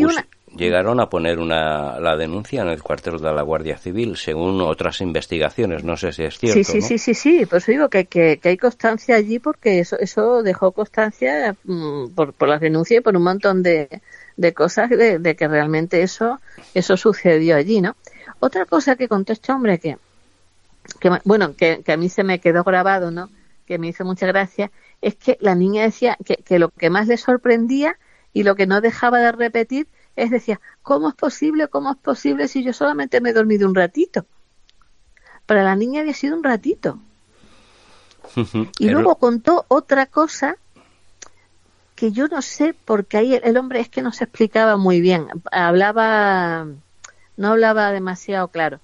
llegaron a poner una, la denuncia en el cuartel de la Guardia Civil, según otras investigaciones. No sé si es cierto. Sí, sí, sí, sí, sí. Por eso digo que, que, hay constancia allí porque eso, eso dejó constancia mm, por, por las denuncias y por un montón de, de cosas de, que realmente eso, eso sucedió allí, ¿no? Otra cosa que contó este hombre que, que bueno, que, que a mí se me quedó grabado, ¿no? Que me hizo mucha gracia, es que la niña decía que, que lo que más le sorprendía y lo que no dejaba de repetir es decía, ¿cómo es posible? ¿Cómo es posible si yo solamente me he dormido un ratito? Para la niña había sido un ratito. y luego contó otra cosa que yo no sé, porque ahí el, hombre es que no se explicaba muy bien, hablaba, no hablaba demasiado claro.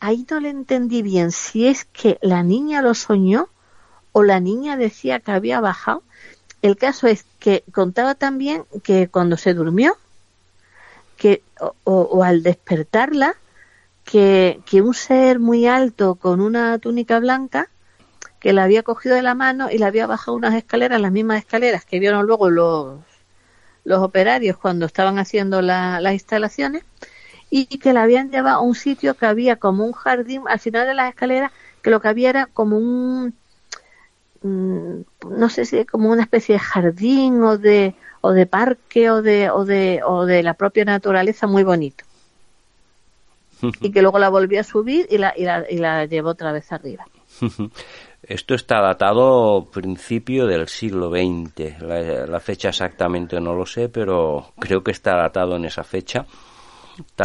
ahí no le entendí bien si es que la niña lo soñó o la niña decía que había bajado. El caso es que contaba también que cuando se durmió, que o, al despertarla, que, que, un ser muy alto con una túnica blanca que la había cogido de la mano y la había bajado unas escaleras, las mismas escaleras que vieron luego los, los operarios cuando estaban haciendo las instalaciones, y que la habían llevado a un sitio que había como un jardín al final de las escaleras, que lo que había era como un, mm, no sé si como una especie de jardín o de, o de parque o de, o de, o de la propia naturaleza muy bonito. y que luego la volvió a subir y la, y la, y la llevó otra vez arriba. Esto está datado principio del siglo XX. La, fecha exactamente no lo sé, pero creo que está datado en esa fecha.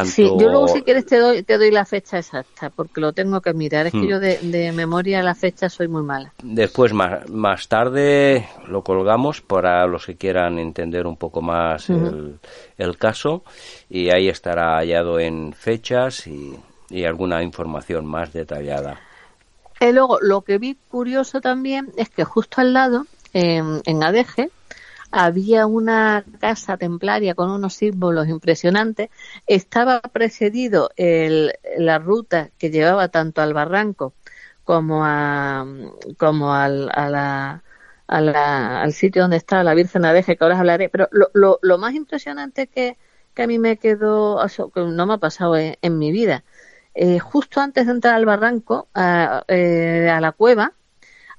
Sí, yo luego si quieres te doy, te doy la fecha exacta, porque lo tengo que mirar. Es que hmm. yo de, memoria la fecha soy muy mala. Después, más, más tarde, lo colgamos para los que quieran entender un poco más el, el, caso y ahí estará hallado en fechas y, y alguna información más detallada. Y luego, lo que vi curioso también es que justo al lado, en, en Adeje, había una casa templaria con unos símbolos impresionantes. Estaba precedido el, la ruta que llevaba tanto al barranco como a como al, a la, a la, al sitio donde estaba la Virgen Adeje, que ahora hablaré. Pero lo, lo, lo más impresionante que, a mí me quedó, que no me ha pasado en mi vida, eh, justo antes de entrar al barranco, a, eh, a, la cueva,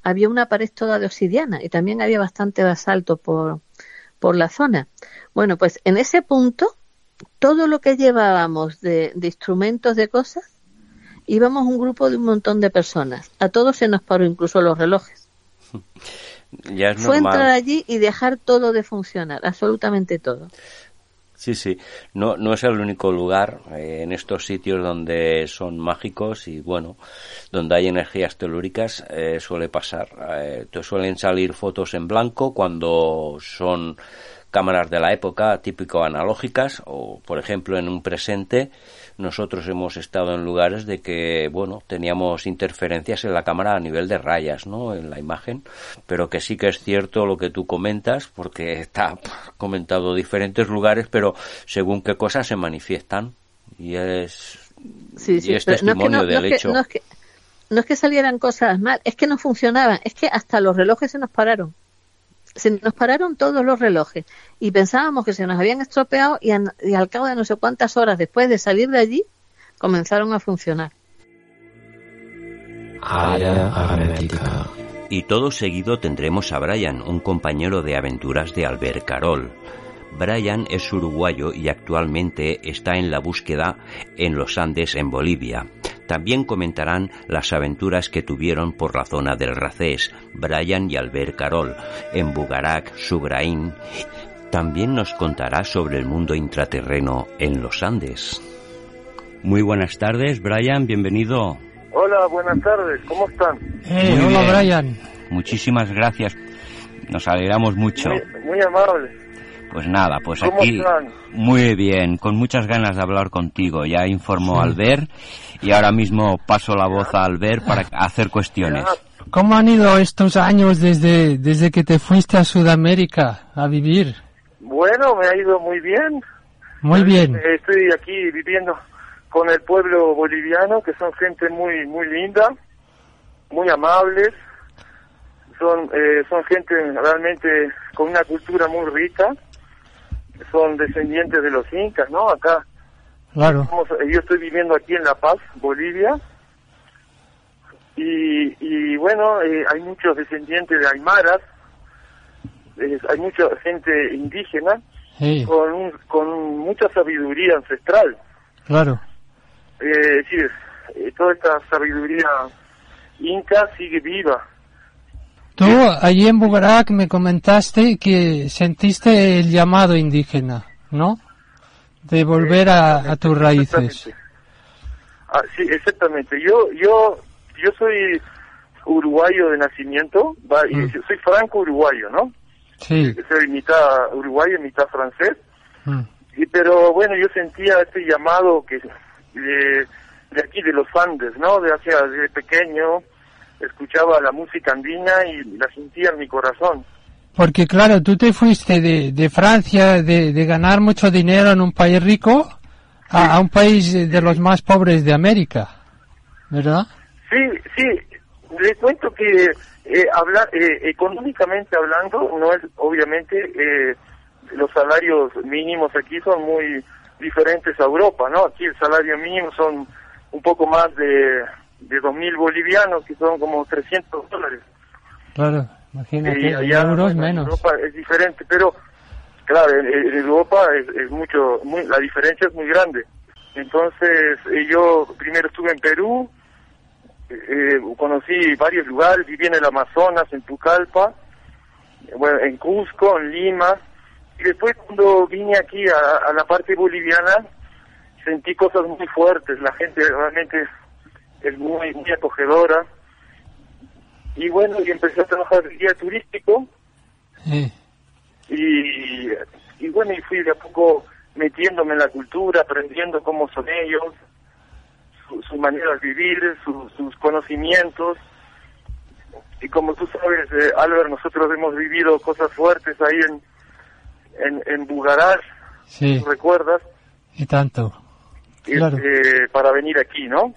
había una pared toda de obsidiana y también había bastante basalto por, por la zona. Bueno, pues en ese punto, todo lo que llevábamos de, de instrumentos, de cosas, íbamos un grupo de un montón de personas. A todos se nos paró incluso los relojes. Fue entrar allí y dejar todo de funcionar, absolutamente todo. Sí, sí, no, no es el único lugar eh, en estos sitios donde son mágicos y bueno, donde hay energías telúricas eh, suele pasar. Eh, suelen salir fotos en blanco cuando son cámaras de la época típico analógicas o por ejemplo en un presente nosotros hemos estado en lugares de que, bueno, teníamos interferencias en la cámara a nivel de rayas, ¿no? En la imagen, pero que sí que es cierto lo que tú comentas, porque está comentado diferentes lugares, pero según qué cosas se manifiestan y es, y es testimonio del hecho. no, es que, no es que salieran cosas mal, es que no funcionaban, es que hasta los relojes se nos pararon se nos pararon todos los relojes y pensábamos que se nos habían estropeado y, al cabo de no sé cuántas horas después de salir de allí comenzaron a funcionar. Y todo seguido tendremos a Brian, un compañero de aventuras de Albert Carol. Brian es uruguayo y actualmente está en la búsqueda en los Andes en Bolivia. También comentarán las aventuras que tuvieron por la zona del Racés, Brian y Albert Carol, en Bugarak, Sugraín. También nos contará sobre el mundo intraterreno en los Andes. Muy buenas tardes, Brian, bienvenido. Hola, buenas tardes, ¿cómo están? Eh, hola, Brian. Muchísimas gracias, nos alegramos mucho. Muy, amable. Pues nada, pues aquí muy bien, con muchas ganas de hablar contigo. Ya informó Albert y ahora mismo paso la voz a Albert para hacer cuestiones. ¿Cómo han ido estos años desde, desde que te fuiste a Sudamérica a vivir? Bueno, me ha ido muy bien. Muy bien. Estoy aquí viviendo con el pueblo boliviano, que son gente muy muy linda, muy amables, son eh, son gente realmente con una cultura muy rica, son descendientes de los incas, ¿no? Acá Claro. yo estoy viviendo aquí en La Paz, Bolivia, y, y bueno, eh, hay muchos descendientes de aymaras, hay mucha gente indígena con, con mucha sabiduría ancestral. Claro. Eh, sí, eh, toda esta sabiduría inca sigue viva. Tú allí en Bugarak me comentaste que sentiste el llamado indígena, ¿no? de volver a, tus raíces. Ah, sí, exactamente. Yo, yo, yo soy uruguayo de nacimiento, mm. soy franco uruguayo, ¿no? Sí. Soy mitad uruguayo, mitad francés. Mm. Y, pero bueno, yo sentía este llamado que de aquí de los Andes, ¿no? De hacia de pequeño escuchaba la música andina y la sentía en mi corazón. Porque claro, tú te fuiste de, de Francia, de, de ganar mucho dinero en un país rico, a, a un país de los más pobres de América, ¿verdad? Sí, sí, le cuento que eh, habla, eh, económicamente hablando, no es obviamente eh, los salarios mínimos aquí son muy diferentes a Europa, ¿no? Aquí el salario mínimo son un poco más de, de 2.000 bolivianos, que son como 300 dólares. Claro, imagínate, Y allá, euros en menos. Europa es diferente, pero claro, en, en Europa es, es mucho, muy, la diferencia es muy grande. Entonces, eh, yo primero estuve en Perú, eh, conocí varios lugares, viví en el Amazonas, en Pucallpa, bueno, en Cusco, en Lima, y después cuando vine aquí a, a la parte boliviana, sentí cosas muy fuertes, la gente realmente es muy, muy acogedora, y bueno, y empecé a trabajar de guía turístico, Sí. y, y bueno, y fui de a poco metiéndome en la cultura, aprendiendo cómo son ellos, su, su manera de vivir, su- sus conocimientos. Y como tú sabes, eh, Albert, nosotros hemos vivido cosas fuertes ahí en, en, en Bugarás, Sí, ¿tú recuerdas? y tanto. Claro. Este, para venir aquí, ¿no?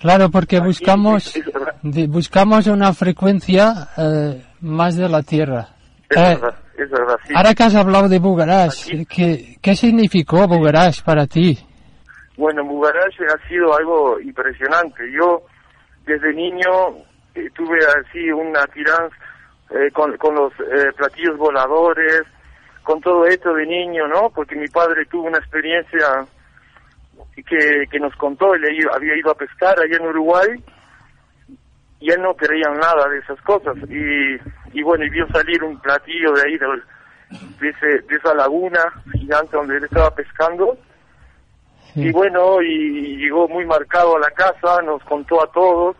Claro, porque buscamos, buscamos una frecuencia eh, más de la Tierra. Es Eh, verdad, es verdad, sí. Ahora que has hablado de Bugarás, ¿qué, ¿qué significó Bugarás para ti? Bueno, Bugarach ha sido algo impresionante. Yo desde niño eh, tuve así una tiranza eh, con, con los eh, platillos voladores, con todo esto de niño, ¿no? Porque mi padre tuvo una experiencia que, que nos contó, él había ido a pescar allá en Uruguay y él no creía nada de esas cosas. Y, y bueno, y vio salir un platillo de ahí, del- de, ese- de esa laguna gigante donde él estaba pescando. Y bueno, y llegó muy marcado a la casa, nos contó a todos,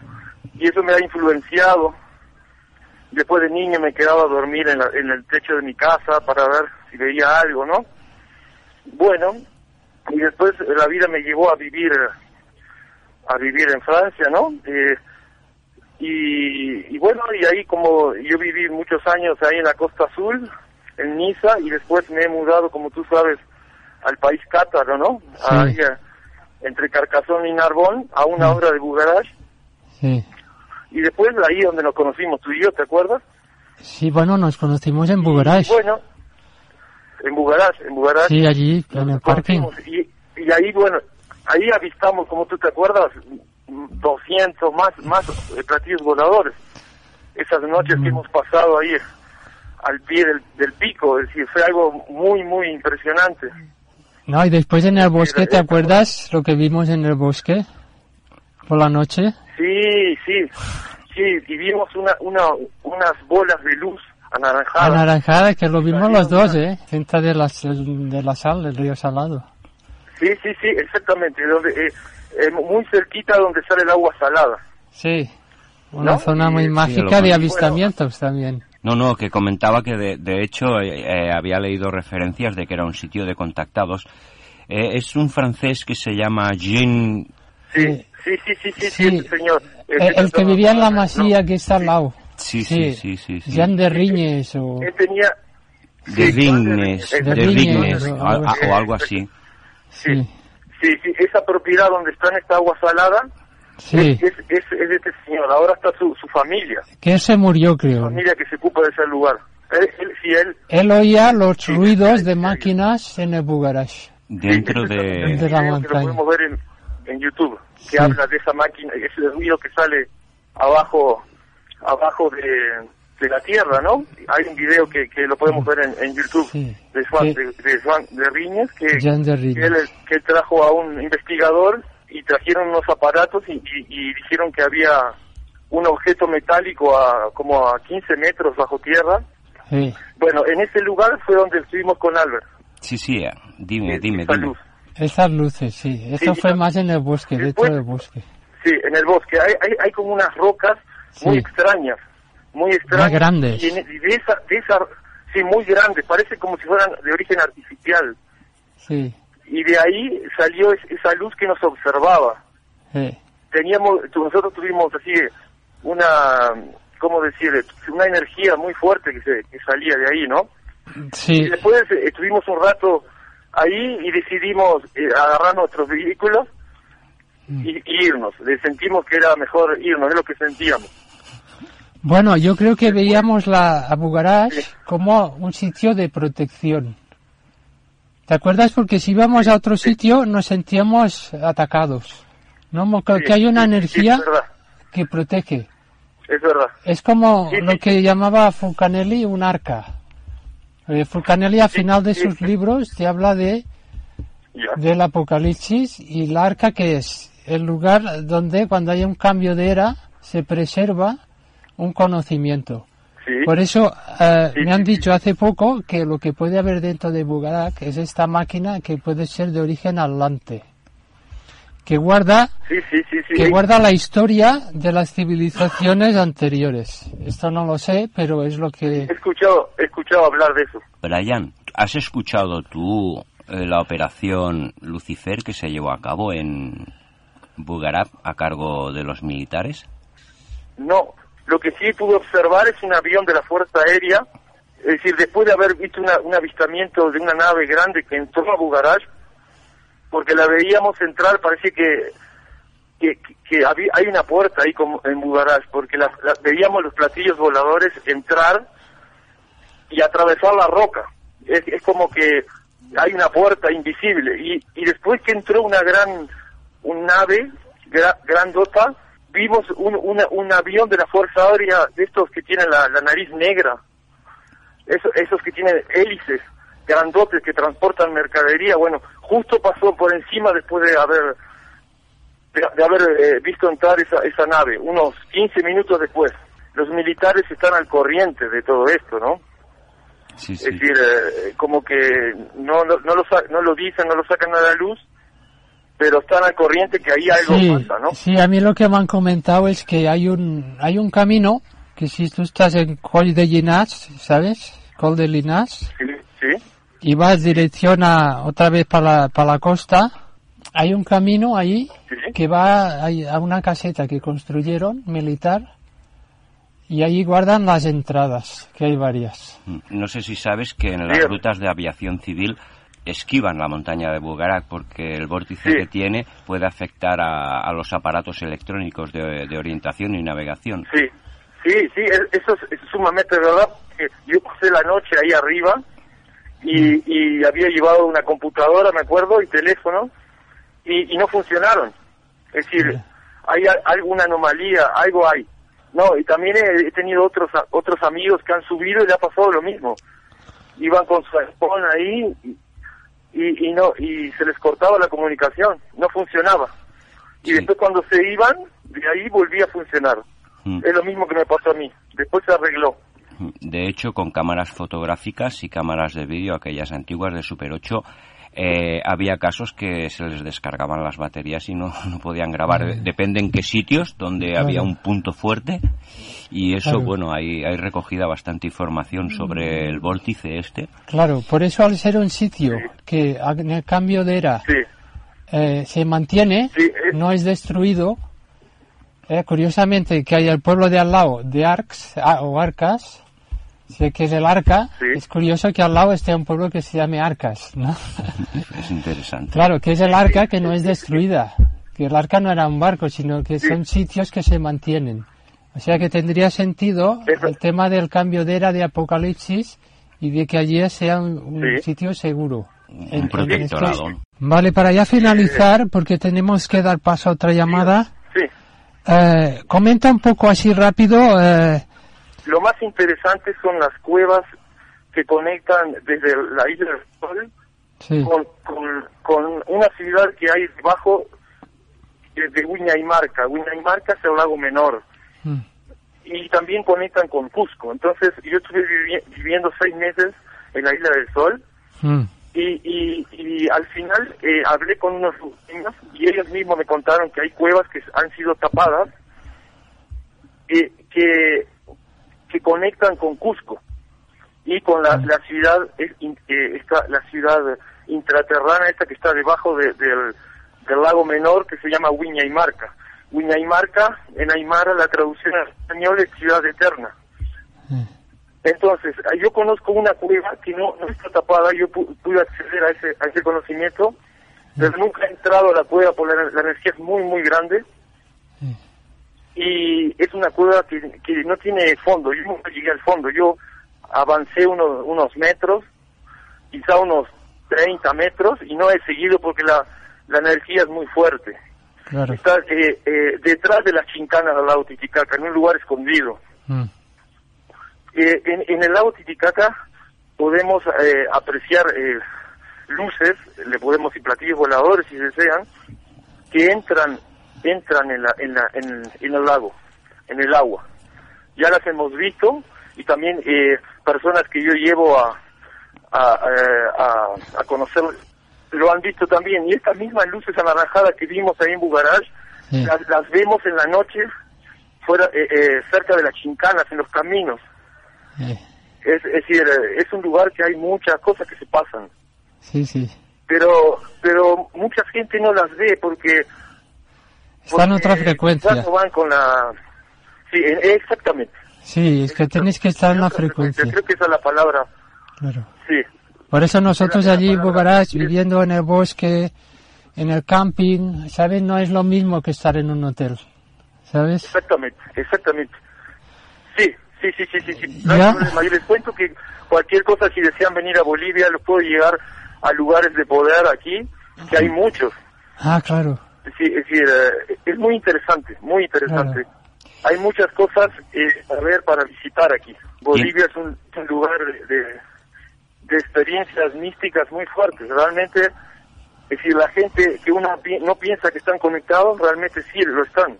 y eso me ha influenciado. Después de niño me quedaba a dormir en, la- en el techo de mi casa para ver si veía algo, ¿no? Bueno, y después la vida me llevó a vivir a vivir en Francia, ¿no? Eh, y, y bueno, y ahí como yo viví muchos años ahí en la Costa Azul, en Niza, y después me he mudado, como tú sabes, al país cátaro, ¿no? Ahí, eh, entre Carcassonne y Narbonne, a una hora de Bugarach, Sí. y después ahí donde nos conocimos tú y yo, ¿te acuerdas? Sí, bueno, nos conocimos en Bugarach. Bueno, en Bugarach, en Bugarach. Sí, allí, en el parking. Y, y ahí, bueno, ahí avistamos, como tú te acuerdas, 200 más, más eh, platillos voladores. Esas noches Mm. que hemos pasado ahí al pie del, del pico, es decir, fue algo muy, muy impresionante. No, y después en el bosque, ¿te acuerdas lo que vimos en el bosque? Por la noche. Sí, sí, sí, y vimos una, una, unas bolas de luz anaranjadas. Anaranjada, que lo vimos los dos, ¿eh? Cerca de la, de la sal, del río Salado. Sí, sí, sí, exactamente, donde, eh, eh, muy cerquita donde sale el agua salada. Sí. Una ¿No? zona muy Sí, mágica lo de vi. avistamientos también. No, no, que comentaba que de, de hecho eh, eh, había leído referencias de que era un sitio de contactados. Eh, es un francés que se llama Jean... Sí, sí, sí, sí, sí, sí, ese señor. El, el que vivía en la masía que está al lado. Sí, sí, sí, sí. sí. Jean de Riñes o... Él tenía, De Vignes, de Vignes, o o, algo así. o algo así. Sí. sí, sí, esa propiedad donde está en esta agua salada Sí. es, es, es de este señor. Ahora está su, su familia, Que él se murió, creo. familia que se ocupa de ese lugar. Él, él, sí, él, Él oía los ruidos de máquinas en el Bugarach. Dentro De de... la que lo montaña. podemos ver en, en YouTube, que Sí. habla de esa máquina, ese ruido que sale abajo, abajo de, de la tierra, ¿no? Hay un video que, que lo podemos ver en, en YouTube de Juan, de, de Juan de Riñez, que, que él, que trajo a un investigador y trajeron unos aparatos y, y, y dijeron que había un objeto metálico a como a 15 metros bajo tierra. Sí. Bueno, en ese lugar fue donde estuvimos con Albert. Sí, sí, eh, dime, dime, esa dime. luz. Esas luces, sí. Eso Sí, fue más en el bosque, dentro del bosque. Sí, en el bosque. Hay, hay, hay como unas rocas muy Sí. extrañas, muy extrañas. Muy grandes. Y, de esa, de esa, sí, muy grandes, parece como si fueran de origen artificial. Sí. Y de ahí salió es- esa luz que nos observaba. Eh, teníamos, nosotros tuvimos así una, ¿cómo decir? Una energía muy fuerte que, se, que salía de ahí, ¿no? sí, Y después eh, estuvimos un rato ahí y decidimos eh, agarrar nuestros vehículos y, y irnos. Le sentimos que era mejor irnos, es lo que sentíamos. Bueno, yo creo que veíamos la Abu Garaj como un sitio de protección. ¿Te acuerdas? Porque si íbamos a otro sitio nos sentíamos atacados. ¿No? Como que, Sí, que hay una sí, energía que protege. es verdad. Es como Sí, lo que llamaba Fulcanelli un arca. Eh, Fulcanelli al final de sus libros te habla de Ya. del apocalipsis y la arca que es el lugar donde cuando hay un cambio de era se preserva un conocimiento. Sí. Por eso eh, Sí, me han sí, dicho hace poco que lo que puede haber dentro de Bugarak es esta máquina que puede ser de origen atlante, que guarda Sí, sí, sí, sí. que guarda la historia de las civilizaciones anteriores. Esto no lo sé, pero es lo que He escuchado, he escuchado hablar de eso. Brian, ¿has escuchado tú eh, la operación Lucifer que se llevó a cabo en Bugarab a cargo de los militares? No, lo que sí pude observar es un avión de la Fuerza Aérea, es decir, después de haber visto una- un avistamiento de una nave grande que entró a Bugarach, porque la veíamos entrar, parece que que, que había, hay una puerta ahí como en Bugarach, porque la- veíamos los platillos voladores entrar y atravesar la roca. Es, es como que hay una puerta invisible. Y, y después que entró una gran un nave gra- grandota, vimos un, una- un avión de la Fuerza Aérea, de estos que tienen la, la nariz negra, Eso- esos que tienen hélices grandotes que transportan mercadería. Bueno, justo pasó por encima después de haber de, de haber eh, visto entrar esa, esa nave, unos 15 minutos después. Los militares están al corriente de todo esto, ¿no? Sí, Es decir, eh, como que no, no, no lo, no lo dicen, no lo sacan a la luz, pero están al corriente que ahí algo sí, pasa, ¿no? sí, a mí lo que me han comentado es que hay un hay un camino que si tú estás en Col de Llinars, ¿sabes? Col de Llinars Sí, sí. y vas dirección a otra vez para la, para la costa, hay un camino ahí que va ahí a una caseta que construyeron militar y ahí guardan las entradas, que hay varias. Mm, No sé si sabes que en las rutas de aviación civil esquivan la montaña de Bugarak porque el vórtice Sí. que tiene puede afectar a, a los aparatos electrónicos de, de orientación y navegación. Sí, sí, sí, es- eso es, es sumamente verdad. que Yo pasé la noche ahí arriba y, y había llevado una computadora, me acuerdo, y teléfono, y, y no funcionaron. Es decir, hay alguna anomalía, algo hay. No, y también he, he tenido otros otros amigos que han subido y le ha pasado lo mismo. Iban con su iPhone ahí y, y, no y se les cortaba la comunicación, no funcionaba. Y después cuando se iban, de ahí volvía a funcionar. Mm. Es lo mismo que me pasó a mí. Después se arregló. De hecho, con cámaras fotográficas y cámaras de vídeo, aquellas antiguas de Super 8, eh, había casos que se les descargaban las baterías y no, no podían grabar. Depende en qué sitios, donde Claro. había un punto fuerte. Y eso, Claro. bueno, hay, hay recogida bastante información sobre el vórtice este. Claro, por eso al ser un sitio que a- en el cambio de era eh, se mantiene, no es destruido, eh, curiosamente que hay el pueblo de al lado de Arcs ah, o Arcas, sé que es el Arca, es curioso que al lado esté un pueblo que se llame Arcas, ¿no? Es interesante. Claro, que es el Arca que no es destruida, que el Arca no era un barco, sino que son sitios que se mantienen. O sea que tendría sentido el tema del cambio de era de Apocalipsis y de que allí sea un, un sitio seguro. Un protectorado. Vale, para ya finalizar, porque tenemos que dar paso a otra llamada. Sí. eh, comenta un poco así rápido. Eh, Lo más interesante son las cuevas que conectan desde la isla del Sol sí. con, con, con una ciudad que hay debajo de, Huñaymarca. Huñaymarca es el lago menor. Mm. Y también conectan con Cusco. Entonces, yo estuve vivi- viviendo seis meses en la isla del Sol mm, y, y, y al final eh, hablé con unos lugareños y ellos mismos me contaron que hay cuevas que han sido tapadas eh, que, que conectan con Cusco y con la, la ciudad eh, esta, la ciudad intraterrana esta que está debajo de- del, del lago menor que se llama Wiñaymarca. Wiñaymarca, en Aymara la traducción al español es ciudad eterna. Entonces, yo conozco una cueva que no, no está tapada, yo pude acceder a ese, a ese conocimiento, pero nunca he entrado a la cueva porque la, energía es muy, muy grande. Y es una cueva que, que no tiene fondo, yo nunca llegué al fondo, yo avancé unos, unos metros, quizá unos 30 metros, y no he seguido porque la, la energía es muy fuerte. Está eh, eh, detrás de las chincanas del lago Titicaca, en un lugar escondido. Mm. Eh, en, el lago Titicaca podemos apreciar luces, le podemos ir platillos voladores si desean, que entran entran en, la, en, la, en, el lago, en el agua. Ya las hemos visto y también personas que yo llevo a, a, a, a conocer lo han visto también. Y estas mismas luces anaranjadas que vimos ahí en Bugaraj, las, vemos en la noche fuera eh, eh, cerca de las chincanas, en los caminos. Es, decir, eh, es un lugar que hay muchas cosas que se pasan. Sí, sí. Pero, pero mucha gente no las ve porque... Están en otra frecuencia. No van con la... Sí, exactamente. Sí, es que tenéis que estar en la frecuencia. Creo que esa es la palabra. Claro. Sí. Por eso nosotros allí en Bugarach, viviendo en el bosque, en el camping, ¿sabes? No es lo mismo que estar en un hotel, ¿sabes? Exactamente, exactamente. Sí, sí, sí, sí, sí. sí. No hay problema. Yo les cuento que cualquier cosa, si desean venir a Bolivia, los puedo llegar a lugares de poder aquí, que hay muchos. Ah, claro. Sí, es decir, eh, es muy interesante, muy interesante. Hay muchas cosas eh, a ver para visitar aquí. Bolivia es un, lugar de de experiencias místicas muy fuertes. Realmente, es decir, la gente que uno no piensa que están conectados, realmente sí lo están.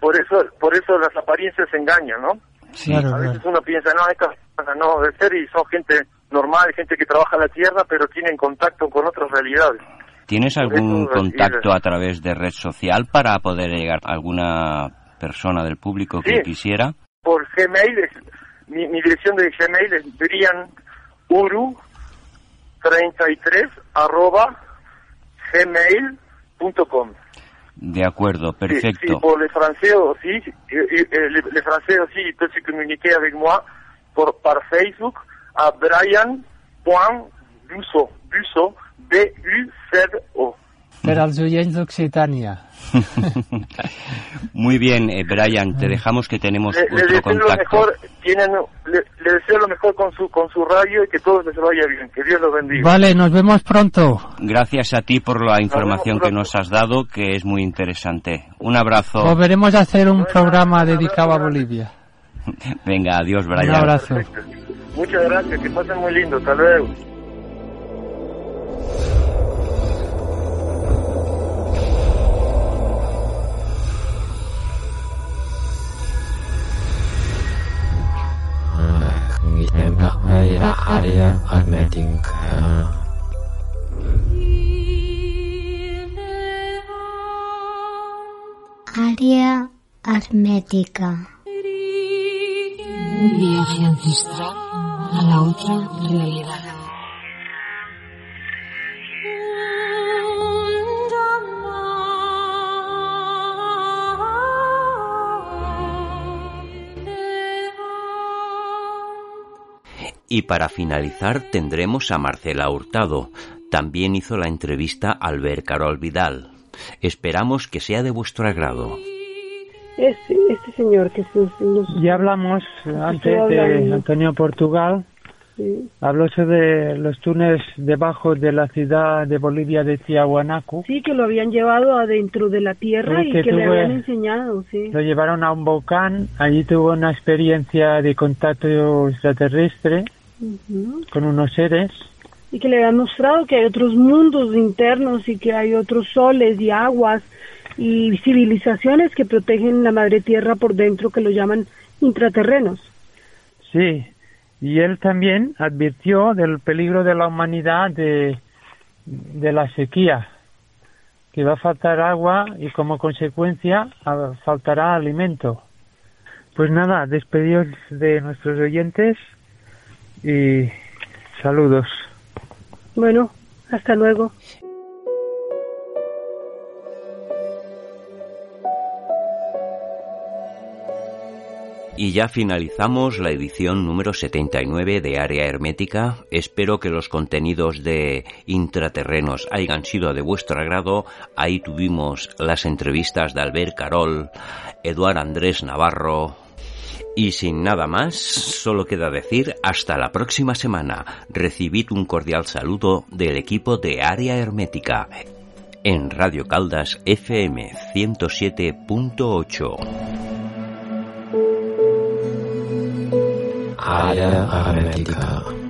Por eso, por eso las apariencias engañan, ¿no? Sí, a veces uno piensa, no, esta no de ser y son gente normal, gente que trabaja en la tierra, pero tienen contacto con otras realidades. ¿Tienes algún contacto a través de red social para poder llegar a alguna persona del público que quisiera? Por Gmail, mi, mi dirección de Gmail es Brian uru33 arroba gmail.com. De acuerdo, perfecto. Sí, por le français aussi, le, le français aussi, il peut se communiquer avec moi por, par Facebook a brian.busso, busso, B-U-Z-O. Per als oients d'Occitània. Muy bien, eh, Brian, te dejamos que tenemos le, le contacto. Lo mejor, tienen, le, deseo lo mejor con su, con su radio y que todo les vaya bien. Que Dios los bendiga. Vale, nos vemos pronto. Gracias a ti por la información que nos has dado, que es muy interesante. Un abrazo. Volveremos a hacer un programa dedicado a Bolivia. Venga, adiós, Brian. Un abrazo. Muchas gracias, que pasen muy lindo. Hasta luego. Área hermética. Área hermética. Un viaje ancestral a la otra realidad. Y para finalizar tendremos a Marcela Hurtado. También hizo la entrevista Albert Carol Vidal. Esperamos que sea de vuestro agrado. Este, este señor que Ya hablamos antes de Antonio Portugal. Habló sobre los túneles debajo de la ciudad de Bolivia de Tiahuanaco. Sí, que lo habían llevado adentro de la tierra y que, le habían enseñado, sí. Lo llevaron a un volcán, allí tuvo una experiencia de contacto extraterrestre con unos seres. Y que le han mostrado que hay otros mundos internos y que hay otros soles y aguas y civilizaciones que protegen la madre tierra por dentro que lo llaman intraterrenos. Sí, y él también advirtió del peligro de la humanidad de, de la sequía, que va a faltar agua y como consecuencia faltará alimento. Pues nada, despedidos de nuestros oyentes y saludos. Bueno, hasta luego. Y ya finalizamos la edición número 79 de Área Hermética. Espero que los contenidos de Intraterrenos hayan sido de vuestro agrado. Ahí tuvimos las entrevistas de Albert Carol, Eduard Andrés Navarro, y sin nada más, solo queda decir hasta la próxima semana. Recibid un cordial saludo del equipo de Área Hermética en Radio Caldas FM 107.8. área hermética.